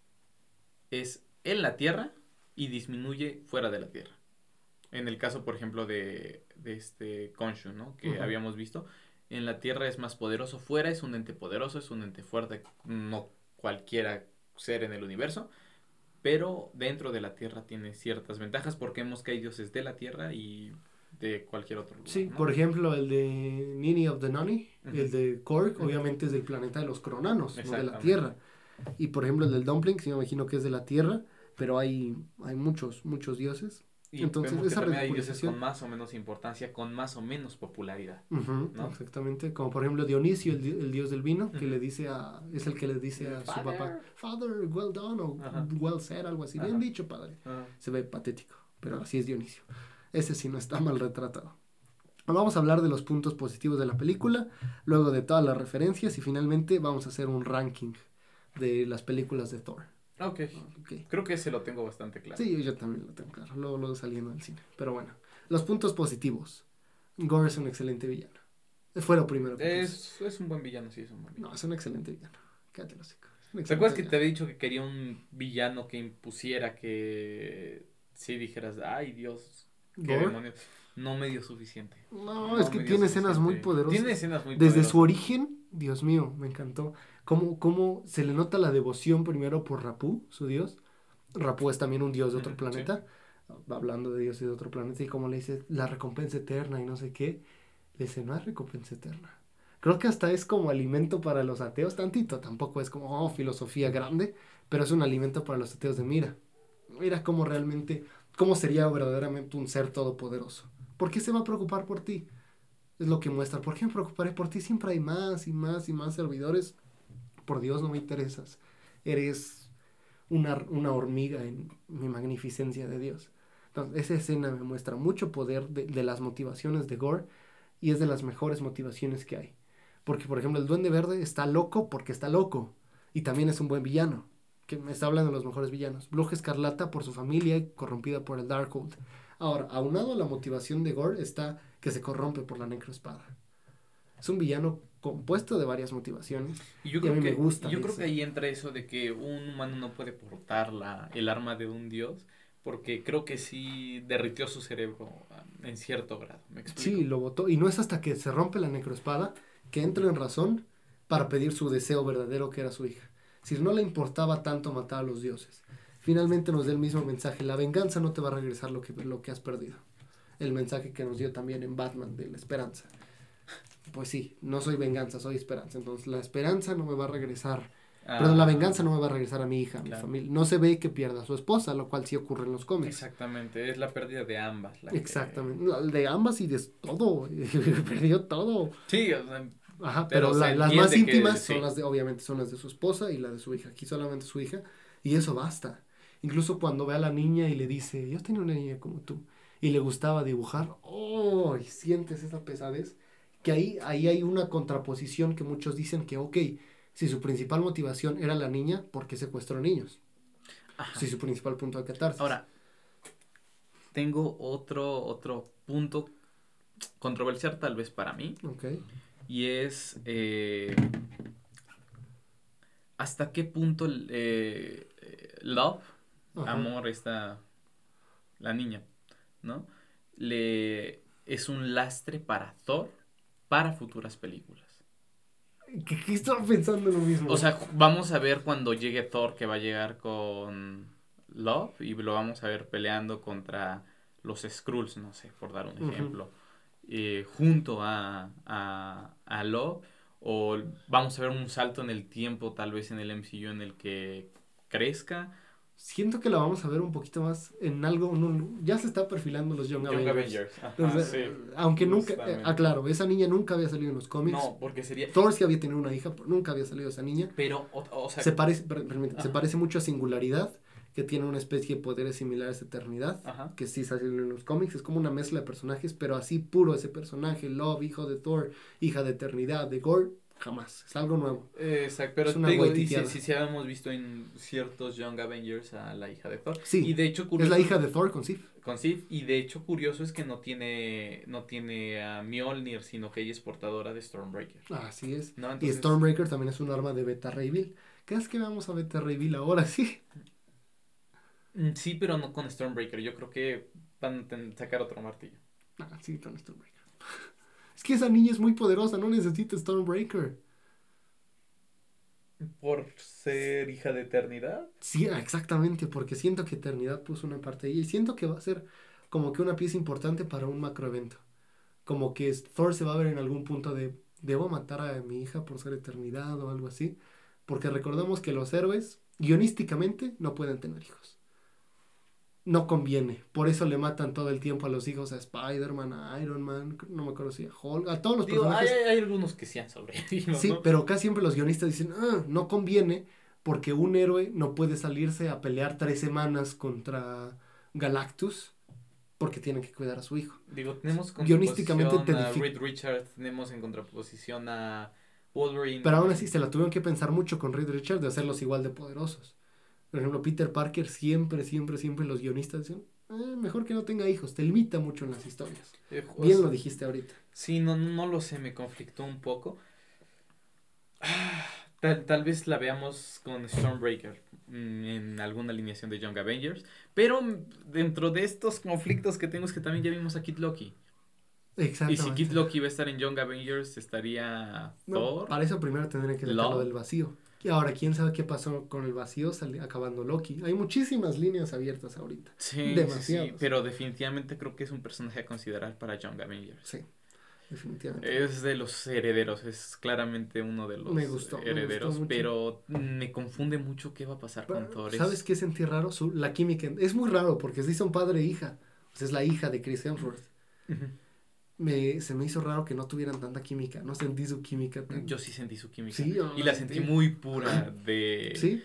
S1: es en la Tierra y disminuye fuera de la Tierra. En el caso, por ejemplo, de, de este Konshu, ¿no? Que habíamos visto. En la Tierra es más poderoso, fuera es un ente poderoso, es un ente fuerte, no cualquiera ser en el universo. Pero dentro de la Tierra tiene ciertas ventajas porque hemos caído desde la Tierra y de cualquier otro lugar.
S2: Sí, por ejemplo, el de Nini of the Nani, el de Korg, obviamente es del planeta de los cronanos, no de la Tierra. Y por ejemplo, el del Dumpling, sí me imagino que es de la Tierra pero hay, hay muchos, muchos dioses.
S1: Y Entonces, esa también hay dioses con más o menos importancia, con más o menos popularidad.
S2: ¿no? Exactamente, como por ejemplo Dionisio, el, dios del vino, que le dice a, es el que le dice a su papá, Father, well done, o well said, algo así, bien dicho, padre. Se ve patético, pero así es Dionisio. Ese sí no está mal retratado. Vamos a hablar de los puntos positivos de la película, luego de todas las referencias y finalmente vamos a hacer un ranking de las películas de Thor.
S1: Okay. ok. Creo que ese lo tengo bastante claro.
S2: Sí, yo también lo tengo claro. Luego, luego saliendo del cine. Pero bueno, los puntos positivos. Gore es un excelente villano. Fue lo primero
S1: que es, es un buen villano, sí, es un buen villano.
S2: No, es un excelente villano. Quédate
S1: ¿Te acuerdas que te había dicho que quería un villano que impusiera que si dijeras, ay Dios, qué demonios? No me dio suficiente.
S2: No, es que tiene escenas muy poderosas.
S1: Tiene escenas muy
S2: Desde su origen, Dios mío, me encantó cómo, cómo se le nota la devoción primero por Rapú, su dios, Rapu es también un dios de otro planeta, hablando de dioses de otro planeta, y como le dice la recompensa eterna y no sé qué, le dice, no hay recompensa eterna. Creo que hasta es como alimento para los ateos, tantito, tampoco es como oh, filosofía grande, pero es un alimento para los ateos de mira, mira cómo realmente, cómo sería verdaderamente un ser todopoderoso. ¿Por qué se va a preocupar por ti? Es lo que muestra. ¿Por qué me preocuparé por ti? Siempre hay más y más y más servidores. Por Dios, no me interesas. Eres una, una hormiga en mi magnificencia de Dios. Entonces, esa escena me muestra mucho poder de, de las motivaciones de Gore y es de las mejores motivaciones que hay. Porque, por ejemplo, el Duende Verde está loco porque está loco y también es un buen villano. Que me está hablando de los mejores villanos. Bruja Escarlata por su familia y corrompida por el Darkhold. Ahora, aunado a la motivación de Gore está que se corrompe por la necroespada. Es un villano compuesto de varias motivaciones.
S1: Y yo
S2: Y a
S1: creo,
S2: mí
S1: que,
S2: me gusta
S1: yo creo
S2: eso.
S1: que ahí entra eso de que un humano no puede portar la, el arma de un dios, porque creo que sí derritió su cerebro en cierto grado. ¿Me explico?
S2: Sí, lo votó. Y no es hasta que se rompe la necroespada que entra en razón para pedir su deseo verdadero que era su hija. Si no le importaba tanto matar a los dioses. Finalmente nos da el mismo mensaje. La venganza no te va a regresar lo que, lo que has perdido. El mensaje que nos dio también en Batman de la esperanza. Pues sí, no soy venganza, soy esperanza. Entonces la esperanza no me va a regresar.
S1: Ah,
S2: Perdón, la venganza no me va a regresar a mi hija, a mi
S1: Claro.
S2: familia. No se ve que pierda a su esposa, lo cual sí ocurre en los cómics.
S1: Exactamente, es la pérdida de ambas. la que-
S2: Exactamente. La- De ambas y de todo. Perdió todo.
S1: Sí, o sea,
S2: Ajá,
S1: Pero
S2: pero, la- las más
S1: que
S2: íntimas
S1: sí.
S2: son las de, obviamente, son las de su esposa y la de su hija. Aquí solamente su hija. Y eso basta. Incluso cuando ve a la niña y le dice, yo tenía una niña como tú. Y le gustaba dibujar. ¡Oh! Y sientes esa pesadez. Que ahí, ahí hay una contraposición que muchos dicen que, ok, si su principal motivación era la niña, ¿por qué secuestró niños?
S1: ajá.
S2: Si su principal punto de catarsis.
S1: Ahora, tengo otro, otro punto controversial tal vez para mí,
S2: Ok.
S1: y es eh, hasta qué punto eh, Love,
S2: Ajá.
S1: amor, esta, la niña, ¿no? Le es un lastre para Thor para futuras películas.
S2: ¿Qué, qué estaba pensando lo mismo?
S1: O sea, vamos a ver cuando llegue Thor que va a llegar con Love y lo vamos a ver peleando contra los Skrulls, no sé, por dar un ejemplo, eh, junto a, a, a Love. O vamos a ver un salto en el tiempo, tal vez en el MCU, en el que crezca.
S2: Siento que la vamos a ver un poquito más en algo. ya se está perfilando los Young,
S1: Young
S2: Avengers.
S1: Avengers. Ajá,
S2: Entonces,
S1: sí.
S2: aunque nunca.
S1: justamente.
S2: ah, claro, esa niña nunca había salido en los cómics.
S1: No, porque sería.
S2: Thor sí había tenido una hija, pero nunca había salido esa niña.
S1: Pero, o, o sea,
S2: Se parece mucho a Singularidad, que tiene una especie de poderes similares a Eternidad.
S1: Ajá.
S2: Que sí salió en los cómics, es como una mezcla de personajes, pero así puro ese personaje, Love, hijo de Thor, hija de Eternidad, de Gore, jamás, es algo nuevo.
S1: Exacto, pero
S2: Es una
S1: digo, y sí, sí, sí habíamos visto en ciertos Young Avengers a la hija de Thor.
S2: Sí,
S1: Y de hecho,
S2: Es
S1: curioso,
S2: la hija de Thor con Sif.
S1: con Sif, y de hecho curioso es que no tiene no tiene a Mjolnir, sino que ella es portadora de Stormbreaker.
S2: Así es.
S1: ¿no?
S2: Y Stormbreaker también es un arma de Beta Ray Bill. ¿Crees que vamos a Beta Ray Bill ahora sí?
S1: mm, Sí, pero no con Stormbreaker. Yo creo que van a sacar otro martillo.
S2: Ah, sí, con Stormbreaker. Es que esa niña es muy poderosa, no necesita Stormbreaker.
S1: ¿Por ser hija de eternidad?
S2: Sí, exactamente, porque siento que Eternidad puso una parte ella y siento que va a ser como que una pieza importante para un macroevento. Como que Thor se va a ver en algún punto de, debo matar a mi hija por ser Eternidad o algo así. Porque recordamos que los héroes, guionísticamente, no pueden tener hijos. No conviene. Por eso le matan todo el tiempo a los hijos a Spider-Man, a Iron Man, no me acuerdo si a Hulk, a todos los
S1: Digo,
S2: personajes.
S1: hay algunos que sí han sobrevivido,
S2: Sí,
S1: ¿no?
S2: pero casi siempre los guionistas dicen, ah, no conviene porque un héroe no puede salirse a pelear tres semanas contra Galactus porque tiene que cuidar a su hijo.
S1: Digo, tenemos
S2: Guionísticamente te
S1: a
S2: difi-
S1: Reed Richards, tenemos en contraposición a Wolverine.
S2: Pero aún así se la tuvieron que pensar mucho con Reed Richards de hacerlos igual de poderosos. Por ejemplo, Peter Parker siempre, siempre, siempre los guionistas dicen, "Eh, mejor que no tenga hijos, te limita mucho en las historias.
S1: Eh,
S2: Bien
S1: sea,
S2: lo dijiste ahorita.
S1: Sí, no, no lo sé, me conflictó un poco. Ah, Tal, tal vez la veamos con Stormbreaker mm, en alguna alineación de Young Avengers. Pero dentro de estos conflictos que tengo es que también ya vimos a Kid Loki. Y si Kid Loki va a estar en Young Avengers, estaría
S2: No,
S1: Thor.
S2: para eso primero tendrían que sacarlo del vacío. Y ahora, quién sabe qué pasó con el vacío acabando Loki. Hay muchísimas líneas abiertas ahorita.
S1: Sí, Demasiado. Sí, pero definitivamente creo que es un personaje a considerar para John Avengers.
S2: Sí, definitivamente.
S1: Es de los herederos, es claramente uno de los herederos, pero me confunde mucho qué va a pasar con Thor.
S2: ¿Sabes qué sentí raro? Su, la química. Es muy raro porque sí son padre e hija. es la hija de Chris Hemsworth me, se me hizo raro que no tuvieran tanta química. No sentí su química.
S1: Yo sí sentí su química. y la sentí muy pura de...
S2: Sí.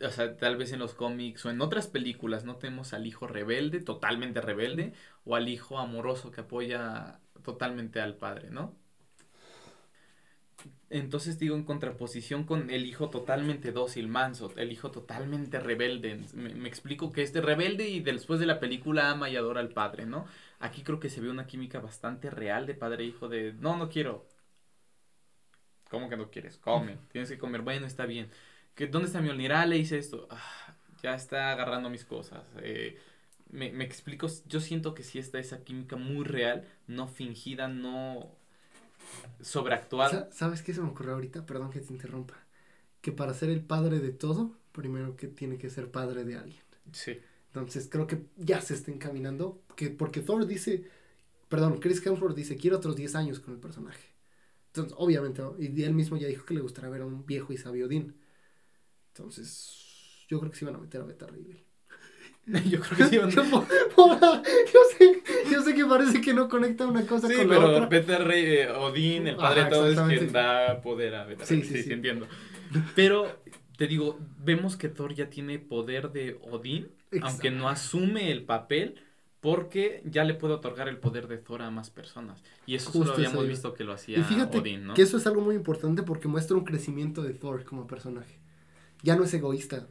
S1: O sea, tal vez en los cómics o en otras películas no tenemos al hijo rebelde, totalmente rebelde, o al hijo amoroso que apoya totalmente al padre, ¿no? Entonces digo en contraposición con el hijo totalmente dócil, manso, el hijo totalmente rebelde. Me, explico que este rebelde y después de la película ama y adora al padre, ¿no? Aquí creo que se ve una química bastante real de padre e hijo de, no, no quiero. ¿Cómo que no quieres? Come, tienes que comer. Bueno, está bien. ¿Qué, ¿Dónde está mi Ah, Le hice esto. Ah, ya está agarrando mis cosas. Eh, me, me explico, yo siento que sí está esa química muy real, no fingida, no sobreactuada.
S2: ¿Sabes qué se me ocurrió ahorita? Perdón que te interrumpa. Que para ser el padre de todo, primero que tiene que ser padre de alguien.
S1: Sí.
S2: Entonces creo que ya se está encaminando. Que, porque Thor dice, perdón, Chris Hemsworth dice, quiero otros 10 años con el personaje. Entonces, obviamente, y él mismo ya dijo que le gustaría ver a un viejo y sabio Odín. Entonces, yo creo que se iban a meter a Beta Ray
S1: Yo creo que sí. yo,
S2: sé, yo sé que parece que no conecta una cosa con la otra.
S1: Sí, pero Rey, eh, Odín, el padre de todo, es quien da poder a Beta sí, sí, sí, entiendo. Pero, te digo, vemos que Thor ya tiene poder de Odín, aunque no asume el papel, porque ya le puede otorgar el poder de Thor a más personas. Y eso solo habíamos visto que lo hacía y fíjate Odín, ¿no?
S2: Que eso es algo muy importante porque muestra un crecimiento de Thor como personaje. Ya no es egoísta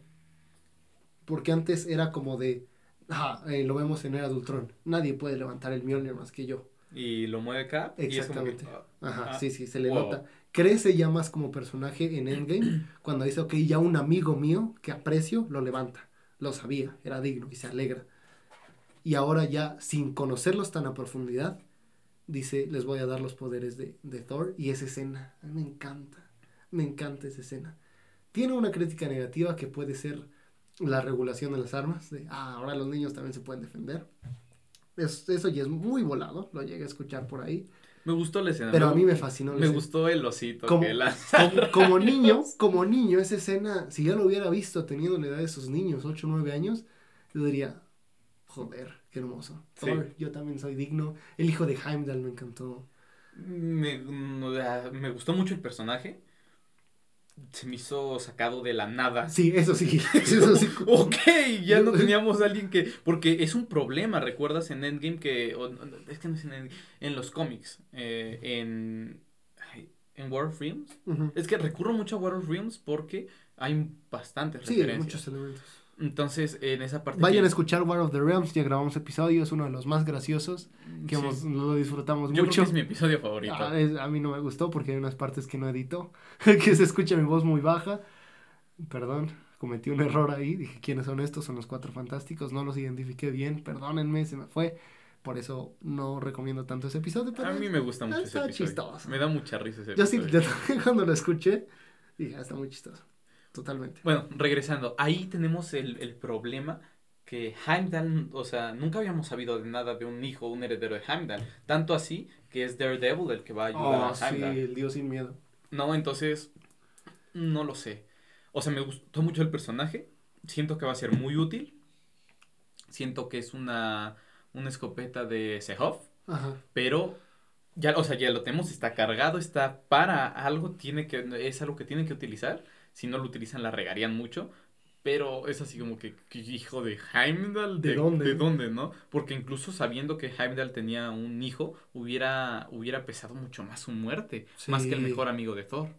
S2: porque antes era como de, ah, eh, lo vemos en Era de Ultron, nadie puede levantar el Mjolnir más que yo.
S1: Y lo mueve acá.
S2: Exactamente. Y Ajá, ah, sí, sí, se le nota. Crece ya más como personaje en Endgame cuando dice, ok, ya un amigo mío que aprecio lo levanta. Lo sabía, era digno y se alegra. Y ahora ya, sin conocerlos tan a profundidad, dice, les voy a dar los poderes de, de Thor. Y esa escena, me encanta, me encanta esa escena. Tiene una crítica negativa que puede ser la regulación de las armas, de, ah, ahora los niños también se pueden defender. eso ya es muy volado, lo llegué a escuchar por ahí.
S1: Me gustó la escena.
S2: Pero a mí me fascinó.
S1: Me gustó el osito
S2: como, como, niño, como niño, esa escena, si yo lo hubiera visto teniendo la edad de esos niños, 8 o 9 años, yo diría, joder, qué hermoso. yo también soy digno. El hijo de Heimdall me encantó.
S1: Me, me gustó mucho el personaje se me hizo sacado de la nada.
S2: Sí, eso sí. Eso sí.
S1: ok, ya no teníamos a alguien que. Porque es un problema, ¿recuerdas en Endgame que. es que no es en Endgame. En los cómics. Eh, en. En War of Realms. Es que recurro mucho a War of Realms porque hay bastantes
S2: sí, referencias. muchos elementos.
S1: Entonces, en esa parte.
S2: Vayan a escuchar War of the Realms, ya grabamos episodio, es uno de los más graciosos, que lo disfrutamos
S1: Yo
S2: mucho.
S1: Creo que es mi episodio favorito.
S2: Ah, a mí no me gustó porque hay unas partes que no edito, que se escucha mi voz muy baja. Perdón, cometí un error ahí, dije quiénes son estos, son los cuatro fantásticos, no los identifiqué bien, perdónenme, se me fue. Por eso no recomiendo tanto ese episodio.
S1: a mí me gusta mucho ese episodio. chistoso. Me da mucha risa ese
S2: episodio. Yo sí, cuando lo escuché, dije, ah, está muy chistoso. Totalmente.
S1: Bueno, regresando, ahí tenemos el, el problema que Heimdall, o sea, nunca habíamos sabido de nada de un hijo, un heredero de Heimdall. Tanto así que es Daredevil el que va a ayudar
S2: a Heimdall. Sí, el dios sin miedo.
S1: No, entonces, no lo sé. O sea, me gustó mucho el personaje. Siento que va a ser muy útil. Siento que es una, una escopeta de Sehov. Ajá. Pero ya, o sea, ya lo tenemos, está cargado, está para algo, tiene que, es algo que tienen que utilizar si no lo utilizan la regarían mucho. Pero es así como que, hijo de Heimdall, ¿de, dónde? ¿de dónde, no? Porque incluso sabiendo que Heimdall tenía un hijo, hubiera, hubiera pesado mucho más su muerte, más que el mejor amigo de Thor,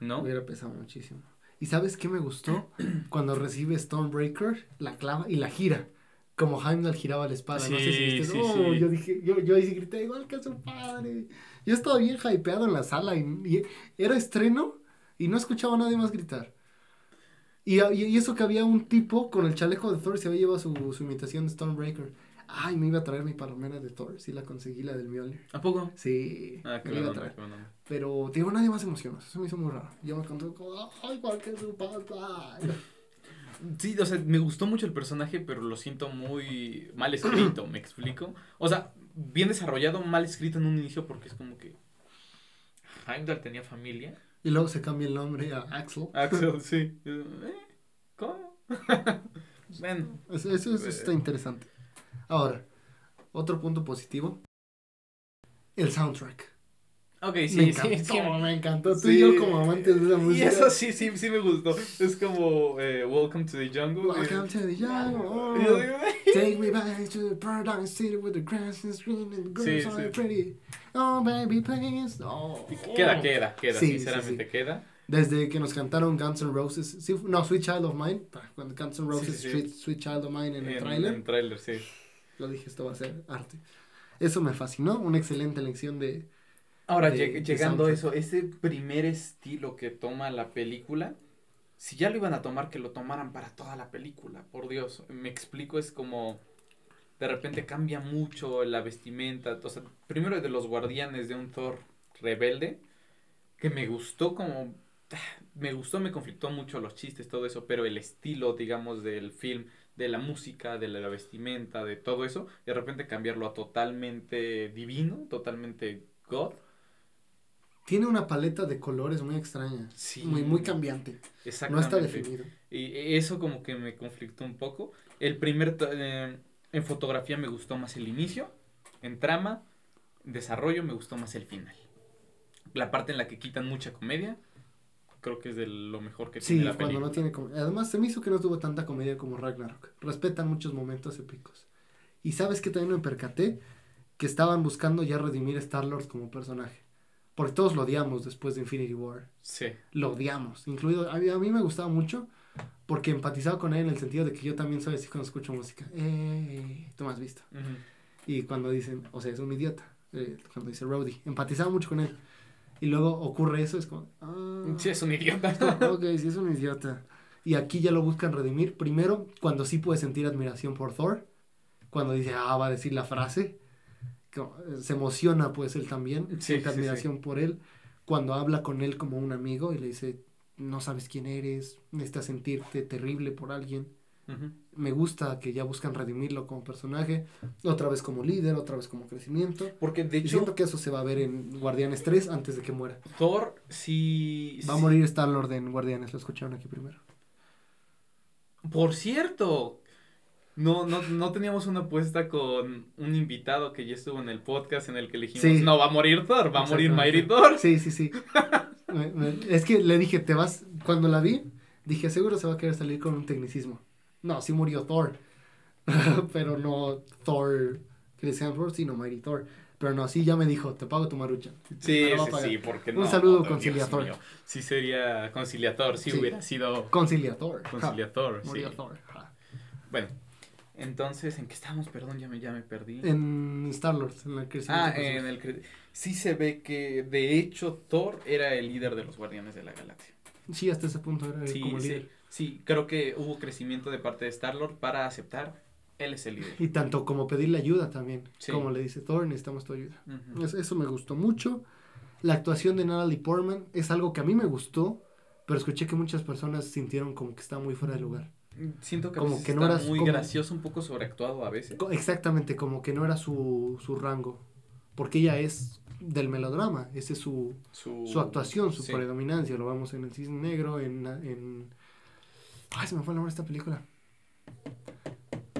S1: ¿no?
S2: Hubiera pesado muchísimo. ¿Y sabes qué me gustó? Cuando recibe Stormbreaker, la clava y la gira. Como Heimdall giraba la espada, no sé si viste. Oh, yo dije, yo, yo ahí grité igual que su padre. Yo estaba bien hypeado en la sala y era estreno y no escuchaba a nadie más gritar. Y, y, eso que había un tipo con el chaleco de Thor y se había llevado su, su imitación de Stormbreaker. Ay, me iba a traer mi palomera de Thor. Sí, la conseguí, la del Mjolnir.
S1: ¿A poco?
S2: Sí,
S1: Ah, qué
S2: me la iba a traer.
S1: qué onda.
S2: Pero, digo, nadie más emocionó. Eso me hizo muy raro. Yo me conté como, ay, ¿cuál que es su papá?
S1: Sí, o sea, me gustó mucho el personaje, pero lo siento muy mal escrito, ¿me explico? O sea, bien desarrollado, mal escrito en un inicio porque es como que Heimdall tenía familia.
S2: Y luego se cambia el nombre a Axel.
S1: Axel, sí. ¿Eh? ¿Cómo? bueno,
S2: Eso, eso, eso está interesante. Ahora, otro punto positivo. El soundtrack.
S1: Ok,
S2: me
S1: sí, sí,
S2: encantó,
S1: sí.
S2: me encantó. Tú
S1: Sí.
S2: y yo como amantes de la
S1: Y
S2: música.
S1: eso sí, sí, sí me gustó. Es como eh, Welcome to the Jungle.
S2: Welcome to the jungle.
S1: Y digo,
S2: Take me back to the paradise city with the grass is green and the girls
S1: Sí,
S2: are pretty. Oh, baby, please. Oh.
S1: Queda, queda, queda, sinceramente
S2: sí.
S1: queda.
S2: Desde que nos cantaron Guns N' Roses, sí, no, Sweet Child of Mine, cuando Guns N' Roses,
S1: sí, sí.
S2: Sweet, Sweet Child of Mine en el
S1: En
S2: tráiler,
S1: En tráiler, sí.
S2: lo dije, esto va a ser arte. Eso me fascinó, una excelente lección de...
S1: Ahora,
S2: de-
S1: lleg-
S2: de
S1: llegando a eso, ese primer estilo que toma la película, si ya lo iban a tomar, que lo tomaran para toda la película, por Dios. Me explico, es como de repente cambia mucho la vestimenta. O sea, primero de los guardianes de un Thor rebelde, que me gustó como... Me gustó, me conflictó mucho los chistes, todo eso, pero el estilo, digamos, del film, de la música, de la vestimenta, de todo eso, de repente cambiarlo a totalmente divino, totalmente God.
S2: Tiene una paleta de colores muy extraña,
S1: Sí.
S2: muy, muy cambiante, no
S1: Exactamente.
S2: está definido.
S1: Y eso como que me conflictó un poco. El primer, eh, en fotografía me gustó más el inicio, en trama, desarrollo me gustó más el final. La parte en la que quitan mucha comedia, creo que es de lo mejor que
S2: Sí,
S1: tiene la
S2: cuando
S1: película.
S2: no tiene comedia. Además, se me hizo que no tuvo tanta comedia como Ragnarok. Respetan muchos momentos épicos. Y sabes que también me percaté que estaban buscando ya redimir a Star-Lord como personaje. Porque todos lo odiamos después de Infinity War.
S1: Sí.
S2: Lo odiamos. Incluido, a mí, a mí me gustaba mucho porque empatizaba con él en el sentido de que yo también soy así cuando escucho música. Eh, tú me has visto.
S1: Ujú.
S2: Y cuando dicen, o sea, es un idiota. eh, cuando dice Rowdy, empatizaba mucho con él. Y luego ocurre eso, es como, ah,
S1: Sí, es un idiota.
S2: ok, sí es un idiota. Y aquí ya lo buscan redimir. Primero, cuando sí puede sentir admiración por Thor. Cuando dice, ah, va a decir la frase. Se emociona, pues él también.
S1: Sí,
S2: siente
S1: sí, sí.
S2: admiración por él. Cuando habla con él como un amigo y le dice, no sabes quién eres, necesitas sentirte terrible por alguien. Me gusta que ya buscan redimirlo como personaje. Otra vez como líder, otra vez como crecimiento.
S1: Porque de hecho,
S2: siento que eso se va a ver en Guardianes 3 antes de que muera.
S1: Thor sí...
S2: Va a morir Star-Lord en Guardianes, lo escucharon aquí primero.
S1: Por cierto, no, no, no teníamos una apuesta con un invitado que ya estuvo en el podcast en el que le dijimos,
S2: Sí.
S1: no va a morir Thor, va a morir. Mighty Thor.
S2: Sí, sí, sí. Me- me- es que le dije, te vas. Cuando la vi, dije, seguro se va a querer salir con un tecnicismo. No, sí murió Thor. Pero no Thor Chris Hemsworth, sino Mighty Thor. Pero no, sí ya me dijo, te pago tu marucha.
S1: Sí, sí, sí, porque
S2: Un
S1: no.
S2: saludo,
S1: Dios
S2: conciliador.
S1: Sí sería conciliador, sí,
S2: Sí.
S1: hubiera sido
S2: Conciliator. Ja,
S1: conciliador, sí.
S2: murió Thor. ja.
S1: Bueno, entonces, ¿en qué estamos? Perdón, ya me, ya me perdí.
S2: En Star-Lord, en el crecimiento.
S1: Ah, en el sí se ve que de hecho Thor era el líder de los Guardianes de la Galaxia.
S2: Sí, hasta ese punto era
S1: Sí,
S2: como líder.
S1: sí, sí, creo que hubo crecimiento de parte de Star-Lord para aceptar él es el líder.
S2: Y tanto como pedirle ayuda también.
S1: Sí.
S2: Como le dice Thor, necesitamos tu ayuda. Eso me gustó mucho. La actuación de Natalie Portman es algo que a mí me gustó, pero escuché que muchas personas sintieron como que está muy fuera de lugar.
S1: Siento que a
S2: Como
S1: veces
S2: que no
S1: está
S2: eras
S1: muy
S2: como-
S1: gracioso, un poco sobreactuado a veces.
S2: Exactamente, como que no era su, su rango. Porque ella es del melodrama, esa es su,
S1: Su,
S2: su actuación, su
S1: sí.
S2: predominancia. Lo vemos en El Cisne Negro, en, en... Ay, se me fue el nombre de esta película.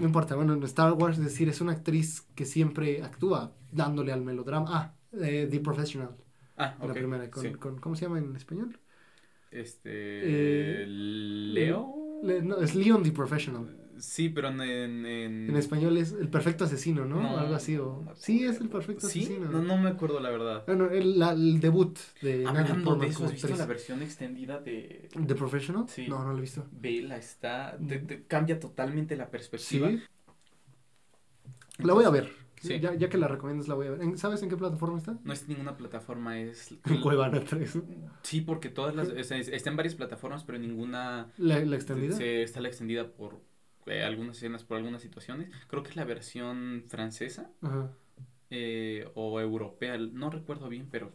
S2: No importa, bueno, en Star Wars, es decir, es una actriz que siempre actúa dándole al melodrama. Ah, eh, The Professional,
S1: Ah,
S2: la
S1: ok.
S2: primera. Con,
S1: sí.
S2: con- ¿Cómo se llama en español?
S1: Este.
S2: Eh,
S1: Leo.
S2: Le- no, es Leon the Professional.
S1: Sí, pero en. En, en-
S2: En español es el perfecto asesino, ¿no?
S1: No,
S2: Algo así. O... Sí, es el perfecto
S1: ¿Sí?
S2: asesino.
S1: No, no me acuerdo la verdad.
S2: Bueno, el, la- el debut de
S1: Hablando de eso, ¿has visto la versión extendida de.
S2: ¿The Professional?
S1: Sí.
S2: No, no lo he visto.
S1: Vela está. te- te cambia totalmente la perspectiva.
S2: Sí. La voy a ver.
S1: Sí.
S2: Ya, ya que la recomiendas, la voy a ver. ¿En- ¿Sabes en qué plataforma está?
S1: No es ninguna plataforma, es.
S2: En Cuevana 3.
S1: Sí, porque todas las. es- está en varias plataformas, pero ninguna.
S2: ¿La, la extendida?
S1: Se, está la extendida por eh, algunas escenas por algunas situaciones. Creo que es la versión francesa
S2: Ajá.
S1: eh, o europea, no recuerdo bien, pero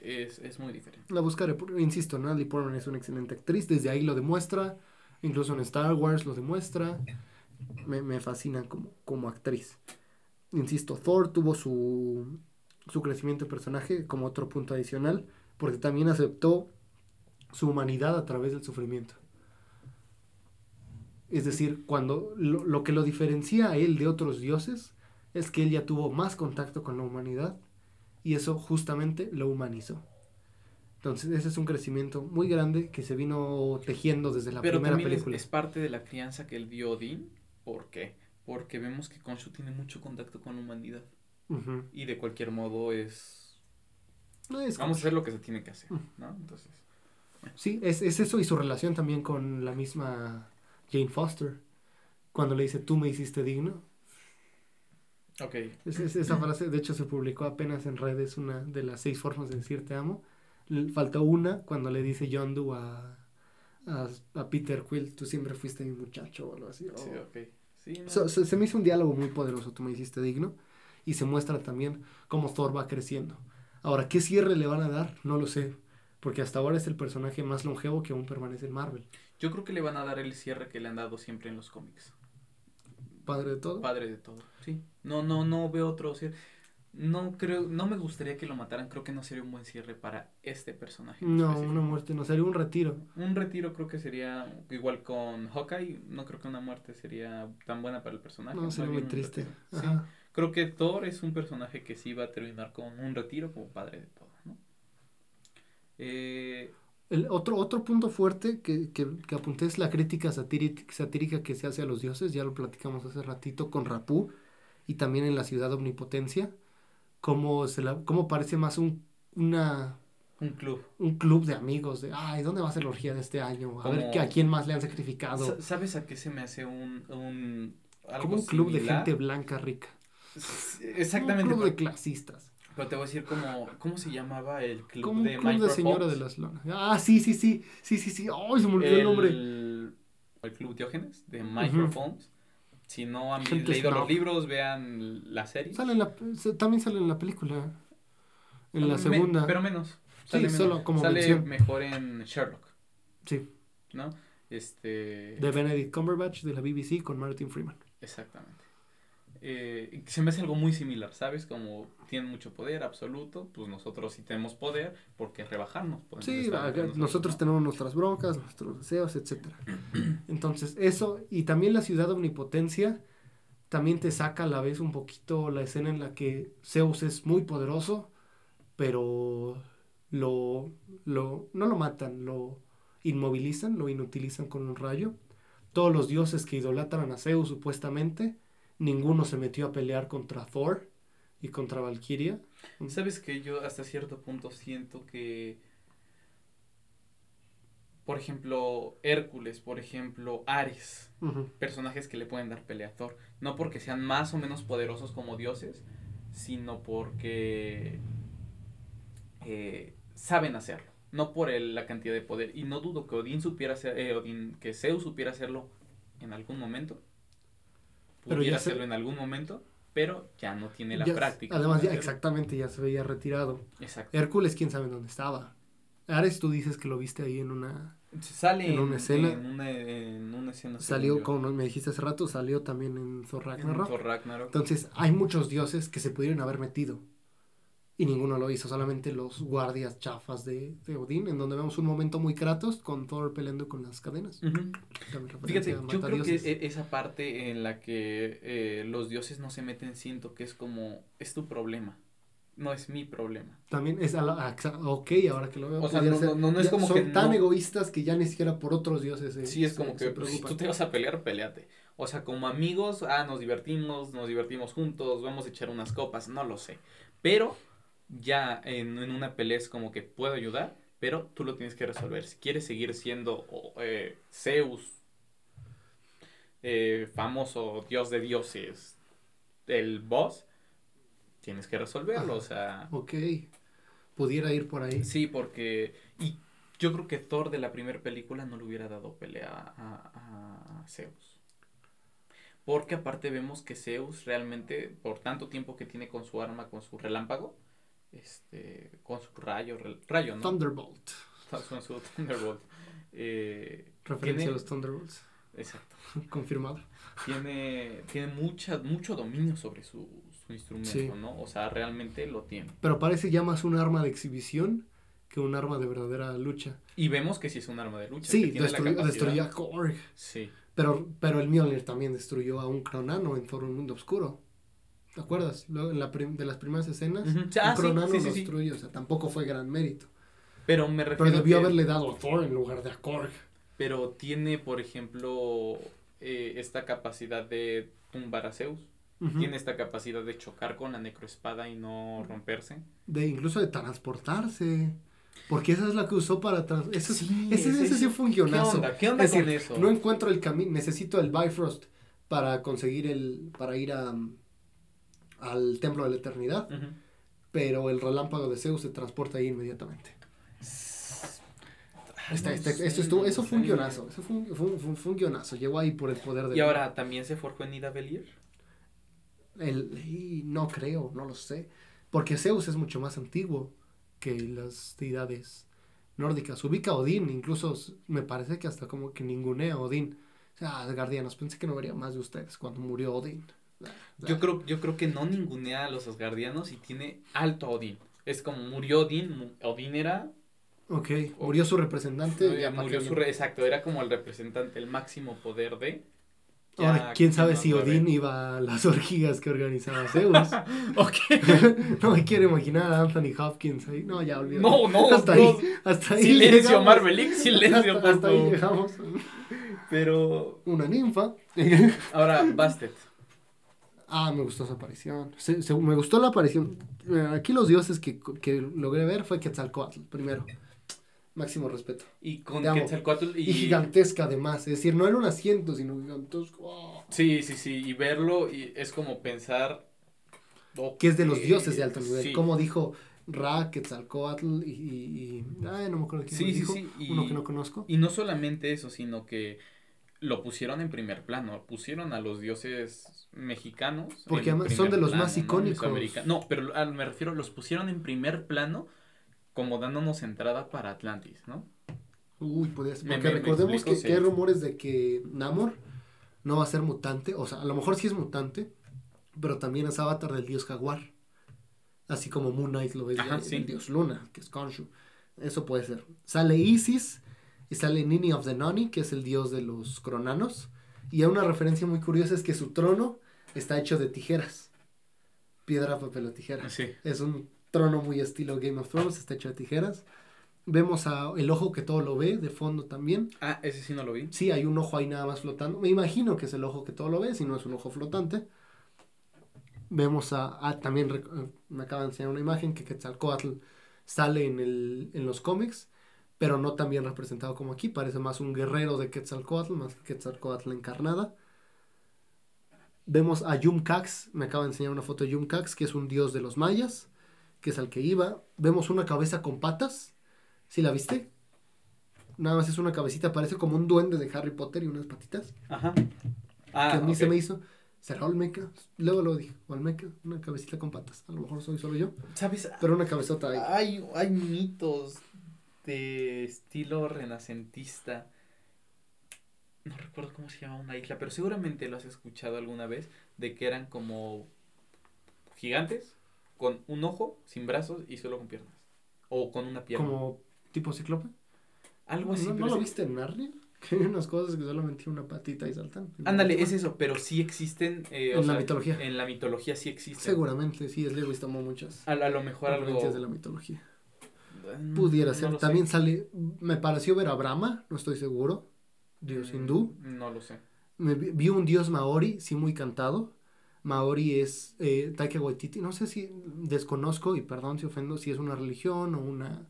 S1: es, es muy diferente.
S2: La buscaré, insisto, Natalie Portman es una excelente actriz, desde ahí lo demuestra, incluso en Star Wars lo demuestra, me, me fascina como, como actriz. Insisto, Thor tuvo su, su crecimiento de personaje como otro punto adicional, porque también aceptó su humanidad a través del sufrimiento. Es decir, cuando lo, lo que lo diferencia a él de otros dioses es que él ya tuvo más contacto con la humanidad y eso justamente lo humanizó. Entonces, ese es un crecimiento muy grande que se vino tejiendo desde la
S1: pero
S2: primera
S1: es,
S2: película.
S1: es parte de la crianza que él dio Odín. ¿Por qué? Porque vemos que Khonshu tiene mucho contacto con la humanidad. Y de cualquier modo es...
S2: No, es
S1: Vamos a hacer lo que se tiene que hacer. ¿no? Entonces...
S2: Sí, es, es eso y su relación también con la misma Jane Foster. Cuando le dice, tú me hiciste digno.
S1: Ok.
S2: Es- es- esa frase, de hecho, se publicó apenas en redes, una de las seis formas de decir te amo. Faltó una cuando le dice John Doe a, a, a Peter Quill, tú siempre fuiste mi muchacho o algo así.
S1: Sí, ok. Sí, no.
S2: So- se, se me hizo un diálogo muy poderoso, tú me hiciste digno, y se muestra también cómo Thor va creciendo. Ahora, ¿qué cierre le van a dar? No lo sé, porque hasta ahora es el personaje más longevo que aún permanece en Marvel.
S1: Yo creo que le van a dar el cierre que le han dado siempre en los cómics.
S2: Padre de todo.
S1: Padre de todo. Sí. No, no, no veo otro cierre. No creo, no me gustaría que lo mataran. Creo que no sería un buen cierre para este personaje.
S2: No,
S1: específico.
S2: una muerte, no, sería un retiro.
S1: Un retiro creo que sería igual con Hawkeye. No creo que una muerte sería tan buena para el personaje.
S2: No, sería muy triste.
S1: Sí. Creo que Thor es un personaje que sí va a terminar con un retiro como padre de todo, ¿no? Eh,
S2: El otro, otro punto fuerte que, que, que apunté es la crítica satírica, satírica que se hace a los dioses, ya lo platicamos hace ratito con Rapú y también en la ciudad omnipotencia, cómo, se la, cómo parece más un, una,
S1: un club.
S2: un club de amigos, de, ay, ¿dónde va a ser la orgía de este año? A ver
S1: Como-
S2: que, a quién más le han sacrificado.
S1: Sa- ¿Sabes a qué se me hace un, un algo
S2: Como un club de gente blanca rica.
S1: S-
S2: Un
S1: Exactamente.
S2: club de clasistas.
S1: Pero te voy a decir como, ¿cómo se llamaba el club
S2: Como un
S1: de
S2: club de señora de las lonas. Ah, sí, sí, sí. Sí, sí, sí. Ay, se me olvidó el, nombre.
S1: el, el club Diógenes de Microphones. Si no han
S2: Gente
S1: leído
S2: snob.
S1: los libros, vean la serie.
S2: Sale en la, también sale en la película. En la
S1: Me-
S2: segunda.
S1: pero menos.
S2: Sí,
S1: Sale, menos.
S2: solo como
S1: Sale
S2: mención.
S1: mejor en Sherlock,
S2: Sí.
S1: ¿no? Este.
S2: De Benedict Cumberbatch de la BBC con Martin Freeman.
S1: Exactamente. Eh, se me hace algo muy similar, ¿sabes? Como tienen mucho poder absoluto, pues nosotros sí tenemos poder, porque rebajarnos? Podemos
S2: Sí, acá nosotros
S1: ¿no?
S2: tenemos nuestras broncas, nuestros deseos, etcétera. Entonces, eso, y también la ciudad omnipotencia, también te saca a la vez un poquito la escena en la que Zeus es muy poderoso, pero lo, lo, no lo matan, lo inmovilizan, lo inutilizan con un rayo. Todos los dioses que idolatran a Zeus supuestamente, ninguno se metió a pelear contra Thor y contra Valkyria.
S1: ¿Sabes que yo hasta cierto punto siento que, por ejemplo, Hércules, por ejemplo, Ares, personajes que le pueden dar pelea a Thor, no porque sean más o menos poderosos como dioses, sino porque eh, saben hacerlo, no por el- la cantidad de poder. Y no dudo que Odín supiera hacer, eh, Odín, que Zeus supiera hacerlo en algún momento,
S2: Pero
S1: pudiera
S2: ya se-
S1: hacerlo en algún momento, pero ya no tiene la
S2: Ya-
S1: práctica.
S2: Además, ya exactamente, ya se veía retirado.
S1: Exacto.
S2: Hércules, quién sabe dónde estaba. Ares, tú dices que lo viste ahí en una.
S1: Sale
S2: en una escena.
S1: En una, en una escena.
S2: Salió, como me dijiste hace rato, salió también en Thor
S1: en
S2: Ragnarok.
S1: Thor Ragnarok.
S2: Entonces, hay muchos dioses que se pudieron haber metido. Y ninguno lo hizo, solamente los guardias chafas de, de Odín, en donde vemos un momento muy Kratos con Thor peleando con las cadenas. También referencia
S1: Fíjate, yo creo que e- esa parte en la que eh, los dioses no se meten, siento que es como, es tu problema, no es mi problema.
S2: También es a la- a- ok, ahora que lo veo.
S1: O sea, no- no- no- no es
S2: ya
S1: como
S2: son
S1: que
S2: tan egoístas que ya ni siquiera por otros dioses se-
S1: Sí, es
S2: se-
S1: como
S2: se
S1: que pues, si tú te vas a pelear, peleate. O sea, como amigos, ah, nos divertimos, nos divertimos juntos, vamos a echar unas copas, no lo sé. Pero ya en, en una pelea es como que puedo ayudar, pero tú lo tienes que resolver. Si quieres seguir siendo eh, Zeus, eh, famoso dios de dioses, el boss, tienes que resolverlo. O sea,
S2: Ok, pudiera ir por ahí.
S1: sí, porque... Y yo creo que Thor de la primera película no le hubiera dado pelea a, a- a Zeus. Porque aparte vemos que Zeus realmente, por tanto tiempo que tiene con su arma, con su relámpago, este, con su rayo, rayo, ¿no?
S2: Thunderbolt.
S1: Con su Thunderbolt. Eh,
S2: Referencia a los Thunderbolts.
S1: Exacto.
S2: Confirmado.
S1: Tiene, tiene mucha, mucho dominio sobre su, su instrumento, ¿no? O sea, realmente lo tiene.
S2: Pero parece ya más un arma de exhibición que un arma de verdadera lucha.
S1: Y vemos que sí es un arma de lucha.
S2: Sí, destruyó, destruyó, a Korg.
S1: Sí.
S2: Pero, pero el Mjolnir también destruyó a un Cronano en Thor un mundo oscuro. ¿Te acuerdas? en la de las primeras escenas, un ah, Cronano lo destruyó. O sea, tampoco fue gran mérito.
S1: Pero me refiero.
S2: Pero debió haberle dado a Thor en lugar de a Korg.
S1: Pero tiene, por ejemplo, eh, esta capacidad de tumbar a Zeus. Tiene esta capacidad de chocar con la necroespada y no romperse.
S2: De incluso de transportarse. Porque esa es la que usó para... Eso, sí, ese, ese, sí fue un guionazo.
S1: ¿Qué onda, ¿Qué onda con eso?
S2: No encuentro el camino, necesito el Bifrost para conseguir el... para ir a, al Templo de la Eternidad. Pero el relámpago de Zeus se transporta ahí inmediatamente. Este, este, esto estuvo, eso fue un guionazo, eso fue un, fue, fue un guionazo, llegó ahí por el poder de...
S1: ¿Y ahora también se forjó en Ida
S2: El, no creo, no lo sé, porque Zeus es mucho más antiguo que las deidades nórdicas. Ubica a Odín, incluso me parece que hasta como que ningunea a Odín. O sea, Asgardianos, pensé que no vería más de ustedes cuando murió Odín.
S1: Yo creo, yo creo que no ningunea a los Asgardianos y tiene alto a Odín. Es como murió Odín, Odín era...
S2: Ok, murió su representante.
S1: murió su exacto, era como el representante, el máximo poder de...
S2: Ahora, quién sabe si Odín iba a las orgías que organizaba Zeus.
S1: ok.
S2: no me quiero imaginar a Anthony Hopkins ahí. No, ya olvidé.
S1: No, no.
S2: Hasta ahí. Hasta ahí.
S1: Silencio, Marvelix, silencio,
S2: hasta, hasta ahí llegamos.
S1: Pero.
S2: Una ninfa.
S1: Ahora, Bastet.
S2: Ah, me gustó esa aparición. me gustó la aparición. Eh, aquí los dioses que, que logré ver fue Quetzalcoatl, primero máximo respeto.
S1: Y con Quetzalcoatl
S2: y... y... gigantesca además, es decir, no era un asiento, sino gigantesco.
S1: Sí, sí, sí, y verlo y es como pensar...
S2: que es de los dioses de alto nivel, como dijo Ra, Quetzalcoatl y... y, ay, no me acuerdo quién
S1: sí,
S2: dijo,
S1: sí,
S2: y, uno que no conozco.
S1: Y no solamente eso, sino que lo pusieron en primer plano, pusieron a los dioses mexicanos.
S2: Porque son de los más icónicos.
S1: No, pero me refiero, los pusieron en primer plano como dándonos entrada para Atlantis, ¿no?
S2: Uy, podría ser. Porque recordemos que, hay rumores de que Namor no va a ser mutante. O sea, a lo mejor sí es mutante, pero también es avatar del dios jaguar. Así como Moon Knight lo ve el dios Luna, que es Khonshu. Eso puede ser. Sale Isis y sale Nini of the Noni, que es el dios de los cronanos. Y hay una referencia muy curiosa es que su trono está hecho de tijeras. Piedra, papel o tijera.
S1: Sí.
S2: Es un trono muy estilo Game of Thrones, está hecho de tijeras. Vemos a el ojo que todo lo ve, de fondo también.
S1: Ah, ese sí no lo vi.
S2: Sí, hay un ojo ahí nada más flotando. Me imagino que es el ojo que todo lo ve, si no es un ojo flotante. Vemos a, ah, también me acaba de enseñar una imagen que Quetzalcoatl sale en, el, en los cómics, pero no tan bien representado como aquí. Parece más un guerrero de Quetzalcoatl, más que Quetzalcoatl encarnada. Vemos a Yumcax, me acaba de enseñar una foto de Yumcax, que es un dios de los mayas que es al que iba. Vemos una cabeza con patas. ¿Sí la viste? Nada más es una cabecita, parece como un duende de Harry Potter y unas patitas.
S1: Ajá.
S2: Ah, que a mí se me hizo. ¿Será Olmeca? Luego lo dije, Olmeca, una cabecita con patas. A lo mejor soy solo yo.
S1: ¿Sabes?
S2: Pero una cabezota ahí.
S1: Hay, hay mitos de estilo renacentista. No recuerdo cómo se llama una isla, pero seguramente lo has escuchado alguna vez, de que eran como gigantes con un ojo, sin brazos y solo con piernas. O con una pierna.
S2: ¿Como tipo ciclope?
S1: Algo así.
S2: ¿No, ¿no lo viste en Narnia? Que hay unas cosas que solamente tienen una patita y saltan.
S1: Ándale, es eso, pero sí existen. Eh,
S2: en la mitología.
S1: En la mitología sí existen.
S2: Seguramente, sí, es Lewis tomó muchas.
S1: A, a lo mejor algo.
S2: de la mitología. Pudiera ser. También sale. Me pareció ver a Brahma, no estoy seguro. Dios mm, hindú.
S1: No lo sé.
S2: Me vi un dios maori, sí, muy cantado. Maori es eh, Taika Waititi. No sé si desconozco, y perdón si ofendo, si es una religión o una...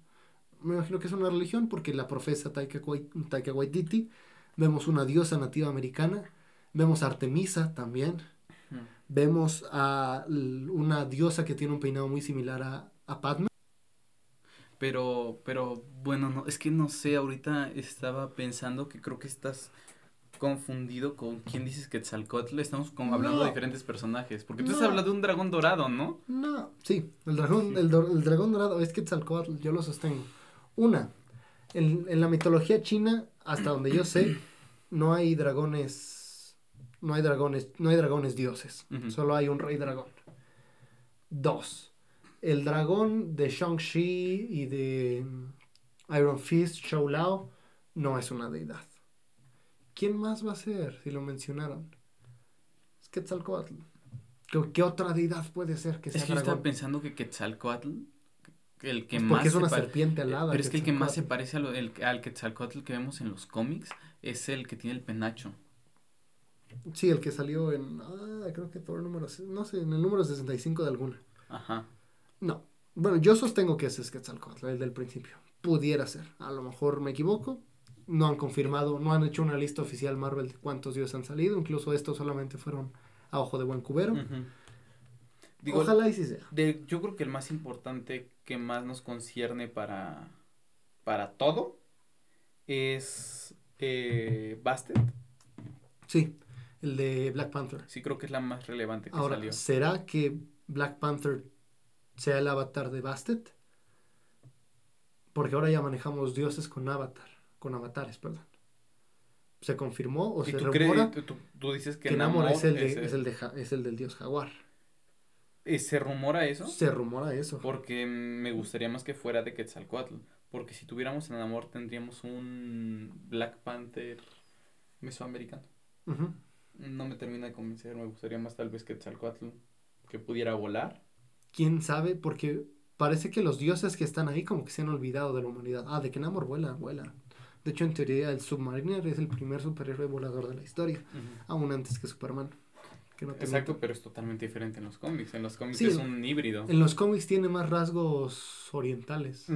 S2: Me imagino que es una religión porque la profesa Taika, Taika Waititi. Vemos una diosa nativa americana. Vemos a Artemisa también. Vemos a una diosa que tiene un peinado muy similar a, a Padme.
S1: Pero, pero, bueno, no, es que no sé, ahorita estaba pensando que creo que estás confundido con quién dices Quetzalcoatl. Estamos como hablando
S2: No.
S1: de diferentes personajes. Porque tú
S2: No.
S1: estás hablando de un dragón dorado, ¿no?
S2: No, sí, el dragón, el, do- el dragón dorado es Quetzalcóatl, yo lo sostengo. Una, en, en la mitología china, hasta donde yo sé, no hay dragones, no hay dragones, no hay dragones dioses, solo hay un rey dragón. Dos, el dragón de Shang-Chi y de mm, Iron Fist, Shou Lao, no es una deidad. ¿Quién más va a ser si lo mencionaron? Es Quetzalcóatl. ¿Qué, qué otra deidad puede ser que sea
S1: Es que yo estaba pensando que Quetzalcoatl, el que
S2: Pues
S1: más
S2: porque es una serpiente alada.
S1: Pero es que el que más se parece a lo- el- al Quetzalcoatl que vemos en los cómics es el que tiene el penacho.
S2: Sí, el que salió en. Ah, creo que Thor número. No sé, en el número 65 de alguna.
S1: Ajá.
S2: No. Bueno, yo sostengo que ese es Quetzalcóatl, el del principio. Pudiera ser. A lo mejor me equivoco. No han confirmado, no han hecho una lista oficial Marvel de cuántos dioses han salido. Incluso estos solamente fueron a ojo de buen cubero.
S1: Digo,
S2: Ojalá y sí sea.
S1: de- yo creo que el más importante que más nos concierne para, para todo es eh, Bastet.
S2: Sí, el de Black Panther.
S1: Sí, creo que es la más relevante que
S2: Ahora,
S1: salió.
S2: ¿será que Black Panther sea el avatar de Bastet? Porque ahora ya manejamos dioses con avatar, con avatares, perdón. ¿Se confirmó o
S1: ¿Y
S2: se
S1: tú,
S2: rumora
S1: crees, tú, tú dices que
S2: que Namor es el, de, es, el de ja- es el del dios jaguar?
S1: ¿Se rumora eso?
S2: Se rumora eso.
S1: Porque me gustaría más que fuera de Quetzalcoatl. Porque si tuviéramos en Namor tendríamos un Black Panther mesoamericano. No me termina de convencer. Me gustaría más tal vez Quetzalcoatl que pudiera volar.
S2: ¿Quién sabe? Porque parece que los dioses que están ahí como que se han olvidado de la humanidad. Ah, de que Namor vuela, vuela. De hecho, en teoría, el Submariner es el primer superhéroe volador de la historia. Aún antes que Superman. Que no
S1: Exacto, pero es totalmente diferente en los cómics. En los cómics
S2: Sí,
S1: es un híbrido.
S2: En los cómics tiene más rasgos orientales.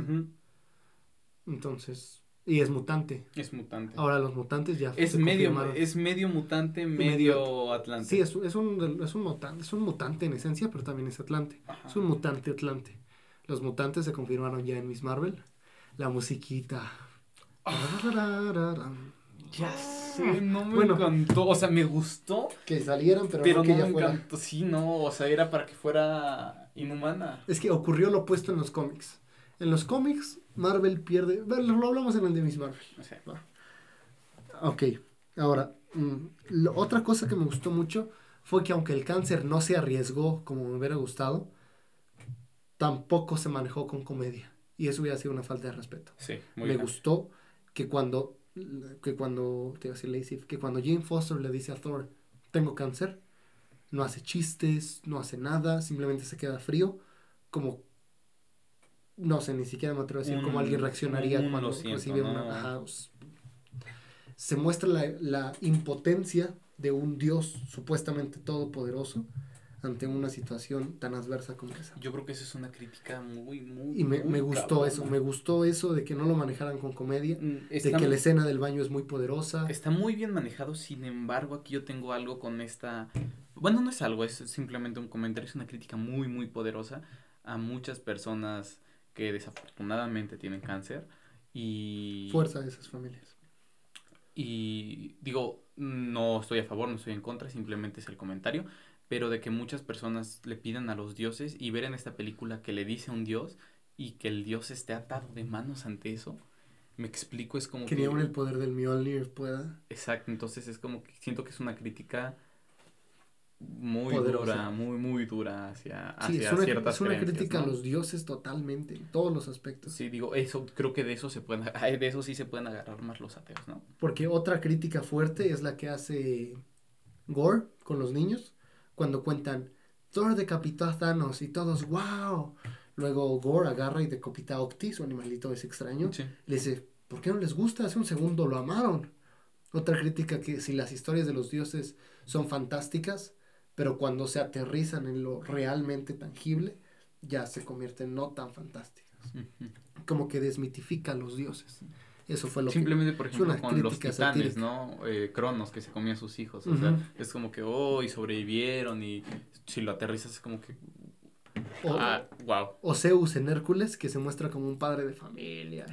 S2: Entonces, y es mutante.
S1: Es mutante.
S2: Ahora los mutantes ya
S1: es medio, es medio mutante,
S2: medio-
S1: atlante.
S2: Sí, es, es un, es, un mutante, es un mutante en esencia, pero también es atlante.
S1: Ajá.
S2: Es un mutante atlante. Los mutantes se confirmaron ya en Miss Marvel. La musiquita.
S1: Ya sé, no me
S2: Bueno.
S1: encantó. O sea, me gustó,
S2: Que salieran, pero,
S1: pero
S2: no
S1: no,
S2: que
S1: me
S2: ya fuera.
S1: encantó. Sí, no, o sea, era para que fuera inhumana.
S2: Es que ocurrió lo opuesto en los cómics. En los cómics, Marvel pierde. Lo hablamos en el de Miss Marvel.
S1: Sea,
S2: Ok, ahora, mm, otra cosa que me gustó mucho fue que aunque el cáncer no se arriesgó como me hubiera gustado, tampoco se manejó con comedia. Y eso hubiera sido una falta de respeto.
S1: sí, muy
S2: me
S1: bien.
S2: gustó que cuando, que cuando, te iba a decir lazy, que cuando Jane Foster le dice a Thor, tengo cáncer, no hace chistes, no hace nada, simplemente se queda frío, como, no sé, ni siquiera me atrevo a decir
S1: Un-
S2: cómo alguien reaccionaría
S1: un
S2: cuando
S1: siento,
S2: recibe
S1: ¿no?
S2: una... ajá, os- se muestra la, la impotencia de un Dios supuestamente todopoderoso ante una situación tan adversa como esa.
S1: Yo creo que esa es una crítica muy, muy.
S2: Y me,
S1: muy
S2: me gustó eso, me gustó eso de que no lo manejaran con comedia,
S1: Mm,
S2: de que la escena del baño es muy poderosa.
S1: está muy bien manejado, sin embargo, aquí yo tengo algo con esta. Bueno, no es algo, es simplemente un comentario, es una crítica muy, muy poderosa a muchas personas que desafortunadamente tienen cáncer. Y.
S2: Fuerza de esas familias.
S1: Y digo, no estoy a favor, no estoy en contra, simplemente es el comentario, pero de que muchas personas le pidan a los dioses y ver en esta película que le dice a un dios y que el dios esté atado de manos ante eso, me explico, es como
S2: Que ni
S1: que...
S2: aún el poder del Mjolnir pueda.
S1: Exacto, entonces es como que siento que es una crítica muy
S2: Poderosa.
S1: dura, muy, muy dura hacia,
S2: Sí,
S1: hacia
S2: es una,
S1: ciertas
S2: es una crítica
S1: ¿no?
S2: a los dioses totalmente, en todos los aspectos.
S1: Sí, digo, eso, creo que de eso se pueden, de eso sí se pueden agarrar más los ateos, ¿no?
S2: Porque otra crítica fuerte es la que hace Gore con los niños cuando cuentan Thor decapitó a Thanos y todos wow. Luego Gore agarra y decapita a Octi, su animalito es extraño.
S1: Sí.
S2: Le dice, ¿por qué no les gusta? Hace un segundo lo amaron. Otra crítica que si las historias de los dioses son fantásticas, pero cuando se aterrizan en lo realmente tangible, ya se convierten no tan fantásticas. Como que desmitifica a los dioses. Eso fue lo que...
S1: Simplemente, por ejemplo, con los titanes,
S2: satírica.
S1: ¿no? Eh, Cronos, que se comía a sus hijos. O sea, es como que, oh, y sobrevivieron. Y si lo aterrizas, es como que,
S2: O,
S1: ah, wow.
S2: o Zeus en Hércules, que se muestra como un padre de familia.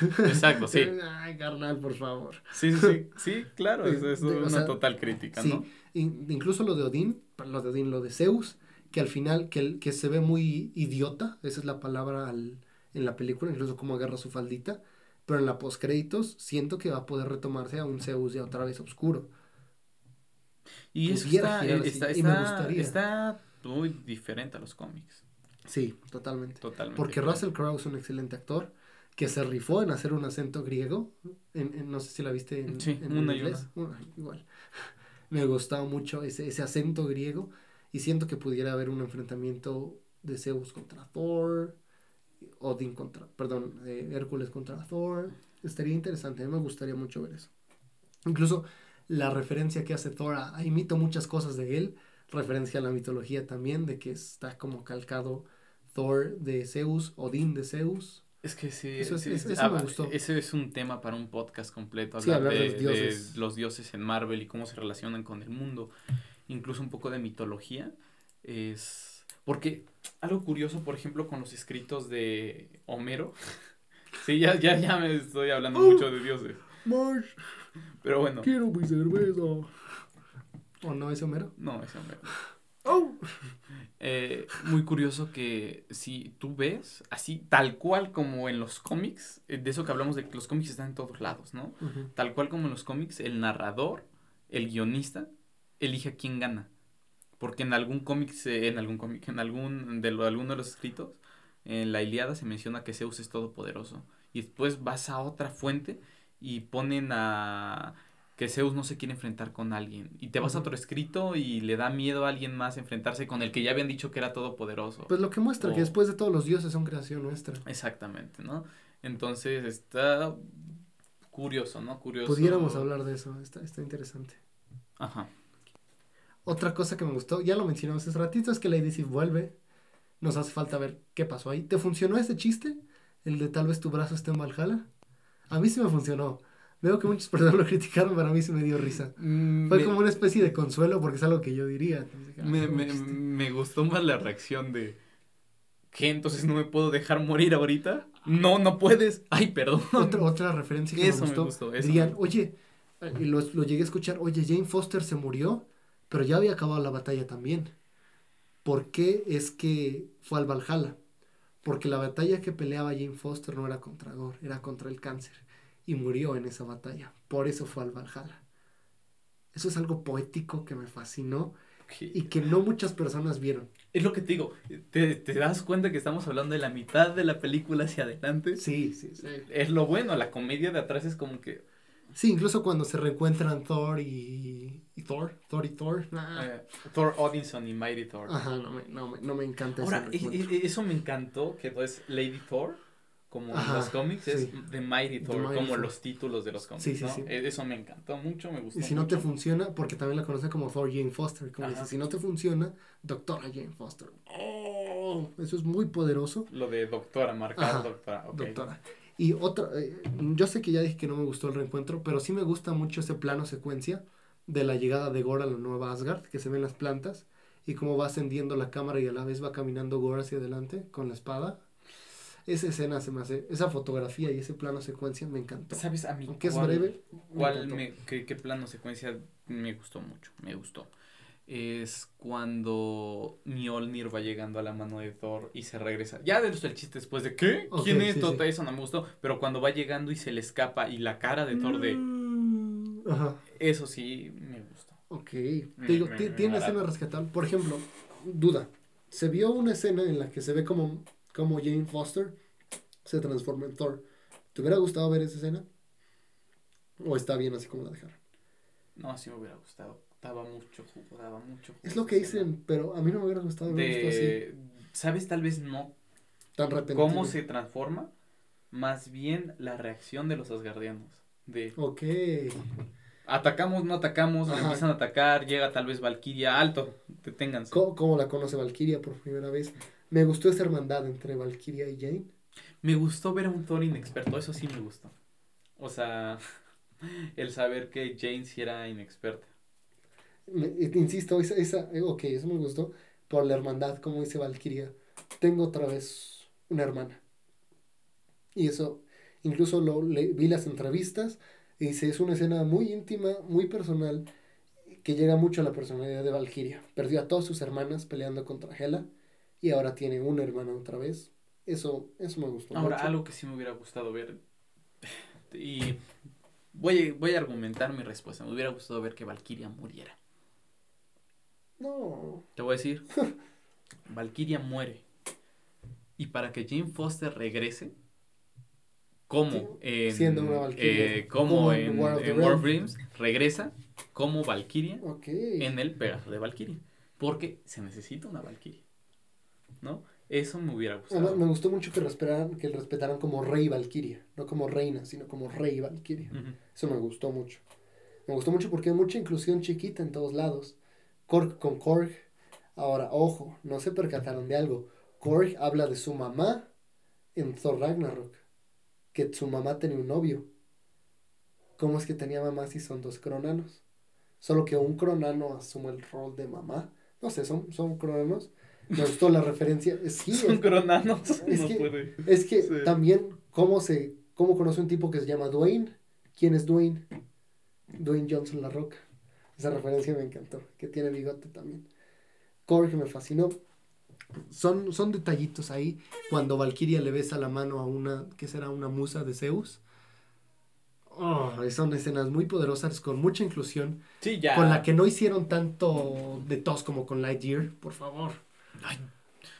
S1: Exacto, sí.
S2: Ay, carnal, por favor.
S1: Sí, sí, sí, sí, claro, es, es una total crítica,
S2: Sí,
S1: ¿no?
S2: In- incluso lo de Odín, lo de Odín, lo de Zeus, que al final, que, que se ve muy idiota, esa es la palabra al- en la película, incluso cómo agarra su faldita, pero en la postcréditos siento que va a poder retomarse a un Zeus ya otra vez oscuro.
S1: Y eso está,
S2: así,
S1: está,
S2: y me
S1: está,
S2: gustaría.
S1: está muy diferente a los cómics,
S2: Sí, totalmente.
S1: totalmente.
S2: Porque
S1: diferente.
S2: Russell Crowe es un excelente actor que se rifó en hacer un acento griego. En, en- no sé si la viste en,
S1: Sí,
S2: en
S1: una y
S2: inglés. Una, igual. Me gustaba mucho ese, ese acento griego y siento que pudiera haber un enfrentamiento de Zeus contra Thor, Odin contra, perdón, eh, Hércules contra Thor. Estaría interesante, a me gustaría mucho ver eso. Incluso la referencia que hace Thor, a, a- imito muchas cosas de él, referencia a la mitología también, de que está como calcado Thor de Zeus, Odín de Zeus.
S1: Es que sí,
S2: Eso es-
S1: sí,
S2: me gustó.
S1: Ese es un tema para un podcast completo,
S2: Sí,
S1: hablar,
S2: hablar de
S1: de,
S2: los dioses.
S1: de los dioses en Marvel y cómo se relacionan con el mundo, incluso un poco de mitología. Es porque algo curioso, por ejemplo, con los escritos de Homero. sí, ya, ya, ya me estoy hablando
S2: Oh.
S1: mucho de dioses.
S2: Marsh,
S1: Pero bueno,
S2: quiero mi cerveza. ¿O no es Homero?
S1: no, es Homero.
S2: Oh.
S1: Eh, muy curioso que si tú ves, así tal cual como en los cómics, eh, de eso que hablamos de que los cómics están en todos lados, ¿no? Tal cual como en los cómics, el narrador, el guionista, elige a quién gana. Porque en algún cómic, en algún cómic, en algún de, lo- alguno de los escritos, en la Ilíada se menciona que Zeus es todopoderoso. Y después vas a otra fuente y ponen a que Zeus no se quiere enfrentar con alguien. Y te vas a otro escrito y le da miedo a alguien más enfrentarse con el que ya habían dicho que era todopoderoso.
S2: Pues lo que muestra que después de todos los dioses son creación nuestra.
S1: Exactamente, ¿no? Entonces está curioso, ¿no? Curioso.
S2: Pudiéramos hablar de eso, está, está interesante.
S1: Ajá.
S2: Otra cosa que me gustó, ya lo mencionamos hace ratito, es que Lady Sif vuelve. Nos hace falta ver qué pasó ahí. ¿Te funcionó ese chiste? El de tal vez tu brazo esté en Valhalla. A mí sí me funcionó. Veo que muchas personas lo criticaron, pero a mí sí me dio risa. Fue
S1: me,
S2: como una especie de consuelo porque es algo que yo diría.
S1: me, me- me gustó más la reacción de ¿qué? Entonces no me puedo dejar morir ahorita. No, no puedes. Ay, perdón.
S2: Otra, otra referencia que
S1: Eso
S2: me
S1: me
S2: gustó.
S1: eso
S2: dirían,
S1: me-
S2: oye, eh, y lo, lo llegué a escuchar, oye, Jane Foster se murió, pero ya había acabado la batalla también. ¿Por qué es que fue al Valhalla? Porque la batalla que peleaba Jane Foster no era contra Gore, era contra el cáncer. Y murió en esa batalla. Por eso fue al Valhalla. Eso es algo poético que me fascinó y que no muchas personas vieron.
S1: Es lo que te digo. ¿Te, te das cuenta que estamos hablando de la mitad de la película hacia adelante?
S2: Sí, sí, sí.
S1: Es lo bueno, la comedia de atrás es como que
S2: Sí, incluso cuando se reencuentran Thor y, y Thor, Thor y Thor. nah.
S1: eh, Thor Odinson y Mighty Thor.
S2: Ajá, no me, no me, no me encanta
S1: Ahora, e-
S2: reencuentro.
S1: e- eso me encantó, que es Lady Thor, como en los cómics, es
S2: sí.
S1: The Mighty
S2: The
S1: Thor,
S2: Mighty
S1: como
S2: Thor.
S1: los títulos de los cómics,
S2: Sí, sí,
S1: ¿no? E- Eso me encantó mucho, me gustó
S2: Y si no te funciona, porque también la conoce como Thor Jane Foster, como dice, si no te funciona, doctora Jane Foster. Oh, eso es muy poderoso,
S1: Lo de doctora, marcar
S2: Ajá,
S1: doctora,
S2: doctora. Y otra, eh, yo sé que ya dije que no me gustó el reencuentro, pero sí me gusta mucho ese plano secuencia de la llegada de Gore a la nueva Asgard, que se ven las plantas, y cómo va ascendiendo la cámara y a la vez va caminando Gore hacia adelante con la espada. Esa escena se me hace, esa fotografía y ese plano secuencia me encantó.
S1: ¿Sabes a mí
S2: Aunque es breve,
S1: cuál me, qué, qué plano secuencia me gustó mucho? Me gustó. Es cuando Mjolnir va llegando a la mano de Thor y se regresa. Ya de el chiste después de ¿qué? ¿Quién es?
S2: sí,
S1: Todo
S2: sí.
S1: eso no me gustó. Pero cuando va llegando y se le escapa y la cara de Thor de
S2: Mm, Ajá.
S1: eso sí me gustó.
S2: Ok,
S1: Me-
S2: te digo,
S1: me-
S2: tiene
S1: agrada.
S2: escenas rescatables. Por ejemplo, duda. Se vio una escena en la que se ve como, como Jane Foster se transforma en Thor. ¿Te hubiera gustado ver esa escena? ¿O está bien así como la dejaron?
S1: No, sí me hubiera gustado. Daba mucho jugo, daba mucho jugo.
S2: Es lo que
S1: escena.
S2: dicen, pero a mí no me hubiera gustado ver esto así,
S1: De, ¿Sabes? Tal vez no
S2: tan repentino.
S1: cómo se transforma, más bien la reacción de los asgardianos. De
S2: Ok.
S1: atacamos, no atacamos,
S2: Ajá.
S1: empiezan a atacar, llega tal vez Valkyria, alto, deténganse.
S2: Co- ¿Cómo la conoce Valkyria por primera vez? Me gustó esa hermandad entre Valkyria y Jane.
S1: Me gustó ver a un Thor inexperto, eso sí me gustó. O sea, el saber que Jane sí era inexperta.
S2: Me- eh, insisto, esa, esa, eh, ok, eso me gustó por la hermandad, como dice Valkyria. Tengo otra vez una hermana. Y eso, Incluso lo, le, vi las entrevistas y dice, es una escena muy íntima, muy personal, que llega mucho a la personalidad de Valkyria. Perdió a todas sus hermanas peleando contra Hela y ahora tiene una hermana otra vez. Eso, eso me gustó
S1: Ahora, algo que sí me hubiera gustado ver, y voy, voy a argumentar mi respuesta, me hubiera gustado ver que Valkyria muriera.
S2: No.
S1: Te voy a decir, Valkyria muere. Y para que Jane Foster regrese, como en,
S2: Siendo una Valkyria.
S1: eh, como
S2: Como
S1: en,
S2: en War of the
S1: en War of
S2: Realms.
S1: Realms, regresa como Valkyria en el Pegaso de Valkyria. Porque se necesita una Valkyria. ¿No? Eso me hubiera gustado.
S2: me gustó mucho que respetaran, que respetaran como rey Valkyria, no como reina, sino como rey Valkyria. Eso me gustó mucho. Me gustó mucho porque hay mucha inclusión chiquita en todos lados. Korg con Korg. Ahora, ojo, no se percataron de algo. Korg habla de su mamá en Thor Ragnarok. Que su mamá tenía un novio. ¿Cómo es que tenía mamá si son dos cronanos? Solo que un cronano asume el rol de mamá. No sé, son, son cronanos. Me gustó la referencia. Sí,
S1: Son
S2: es,
S1: cronanos.
S2: es
S1: no
S2: que-
S1: puede.
S2: es que
S1: Sí.
S2: también, ¿cómo se cómo conoce un tipo que se llama Dwayne? ¿Quién es Dwayne? Dwayne Johnson La Roca. Esa referencia me encantó, que tiene bigote también. Korg me fascinó. Son, son detallitos ahí. Cuando Valkyria le besa la mano a una, ¿qué será? Una musa de Zeus. Oh, son escenas muy poderosas, con mucha inclusión,
S1: Sí, ya.
S2: con la que no hicieron tanto de tos como con Lightyear, por favor.
S1: Ay,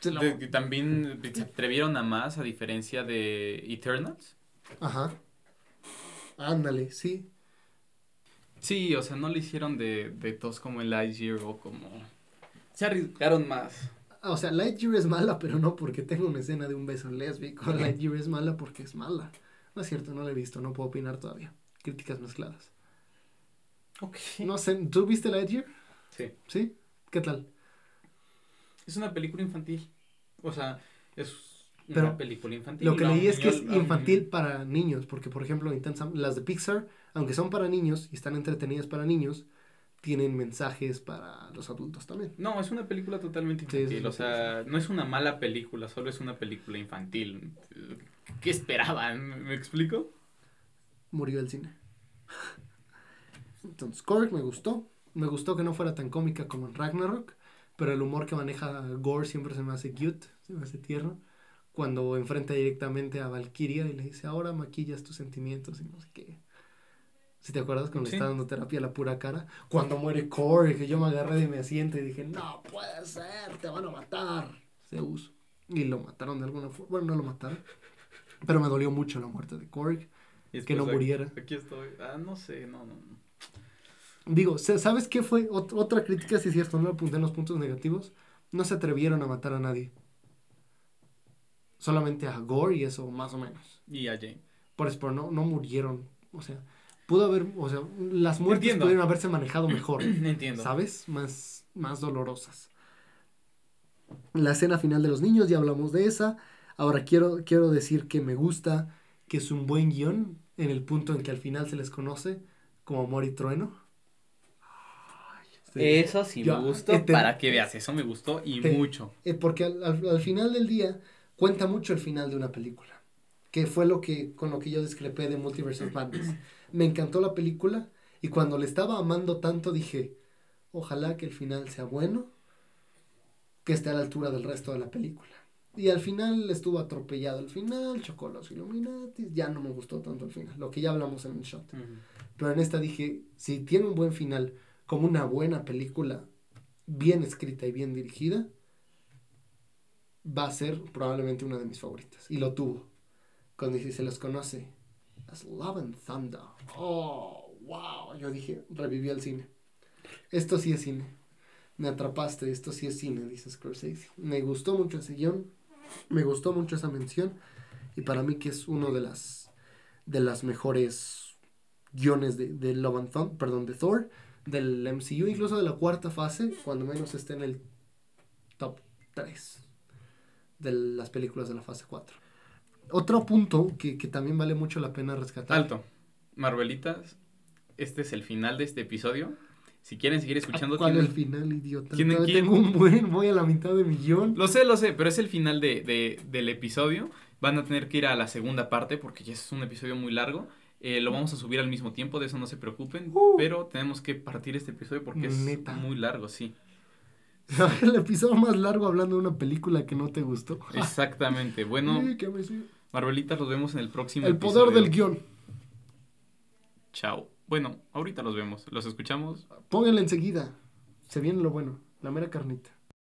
S2: Se lo-
S1: de- que también se atrevieron a más a diferencia de Eternals.
S2: Ajá. Ándale, sí.
S1: Sí, o sea, no le hicieron de, de tos como el Lightyear o como... Se arriesgaron más.
S2: Ah, O sea, Lightyear es mala, pero no porque tenga una escena de un beso lésbico. Lightyear es mala porque es mala. No es cierto, no la he visto, no puedo opinar todavía. Críticas mezcladas.
S1: Ok.
S2: No sé, ¿tú viste Lightyear?
S1: Sí.
S2: ¿Sí? ¿Qué tal?
S1: Es una película infantil. O sea, es una
S2: Pero
S1: película infantil.
S2: Lo que leí es que es infantil para niños, porque por ejemplo, las de Pixar, aunque son para niños y están entretenidas para niños, tienen mensajes para los adultos también.
S1: No, es una película totalmente infantil.
S2: sí,
S1: o sea, no es una mala película, solo es una película infantil. ¿Qué esperaban? ¿Me explico?
S2: Murió el cine. Entonces, Korg me gustó. Me gustó que no fuera tan cómica como en Ragnarok, pero el humor que maneja Gore siempre se me hace cute, se me hace tierno. Cuando enfrenta directamente a Valkyria y le dice, ahora maquillas tus sentimientos y no sé qué. Si te acuerdas cuando
S1: Sí.
S2: le está dando terapia a la pura cara. Cuando muere Korg, que yo me agarré de mi asiento y dije, no puede ser, te van a matar. Zeus. Y lo mataron de alguna forma. Bueno, no lo mataron. Pero me dolió mucho la muerte de Korg.
S1: Y
S2: Que no muriera.
S1: Aquí estoy. Ah, no sé, no, no. no.
S2: Digo, sa- ¿sabes qué fue? Ot- otra crítica, si es cierto, no lo apunté en los puntos negativos. No se atrevieron a matar a nadie. Solamente a Gore y eso, más o menos.
S1: Y a Jane.
S2: Por eso, pero no, no murieron. O sea, pudo haber, o sea, las muertes
S1: Entiendo.
S2: pudieron haberse manejado mejor.
S1: Entiendo.
S2: ¿Sabes? Más, más dolorosas. La escena final de los niños, ya hablamos de esa. Ahora quiero, quiero decir que me gusta, que es un buen guion en el punto en que al final se les conoce como Amor y Trueno. Sí.
S1: Eso sí me gustó.
S2: este-
S1: para que veas, eso me gustó y
S2: Te-
S1: mucho.
S2: Eh, porque al, al- al final del día cuenta mucho el final de una película. Que fue lo que, con lo que yo discrepé de Multiverse of Madness. Me encantó la película y cuando le estaba amando tanto dije, ojalá que el final sea bueno, que esté a la altura del resto de la película. Y al final estuvo atropellado el final, chocó los Illuminati, ya no me gustó tanto el final, lo que ya hablamos en el shot. Pero en esta dije, si tiene un buen final, como una buena película, bien escrita y bien dirigida, va a ser probablemente una de mis favoritas. Y lo tuvo. Cuando dice, se los conoce. As Love and Thunder. Oh, wow. Yo dije, revivió el cine. Esto sí es cine. Me atrapaste, esto sí es cine, dice Scorsese. Me gustó mucho ese guion. Me gustó mucho esa mención. Y para mí que es uno de las, de las mejores guiones de, de Love and Thunder, perdón, de Thor, del MCU, incluso de la cuarta fase, cuando menos esté en el top 3 de las películas de la fase 4. Otro punto que, que también vale mucho la pena rescatar.
S1: Alto. Marvelitas, este es el final de este episodio. Si quieren seguir escuchando,
S2: ¿Cuál es el
S1: tienen-
S2: final, idiota? Tengo un buen, voy a la mitad de mi guion.
S1: Lo sé, lo sé, pero es el final de, de- del episodio. van a tener que ir a la segunda parte porque ya es un episodio muy largo. Eh, lo vamos a subir al mismo tiempo, de eso no se preocupen.
S2: Uh.
S1: Pero tenemos que partir este episodio porque es muy largo, sí.
S2: El episodio más largo hablando de una película que no te gustó.
S1: Exactamente. Bueno. Marvelitas, los vemos en el próximo
S2: El poder
S1: episodio.
S2: del guion.
S1: Chao. Bueno, ahorita los vemos. Los escuchamos.
S2: Pónganle enseguida. Se viene lo bueno. La mera carnita.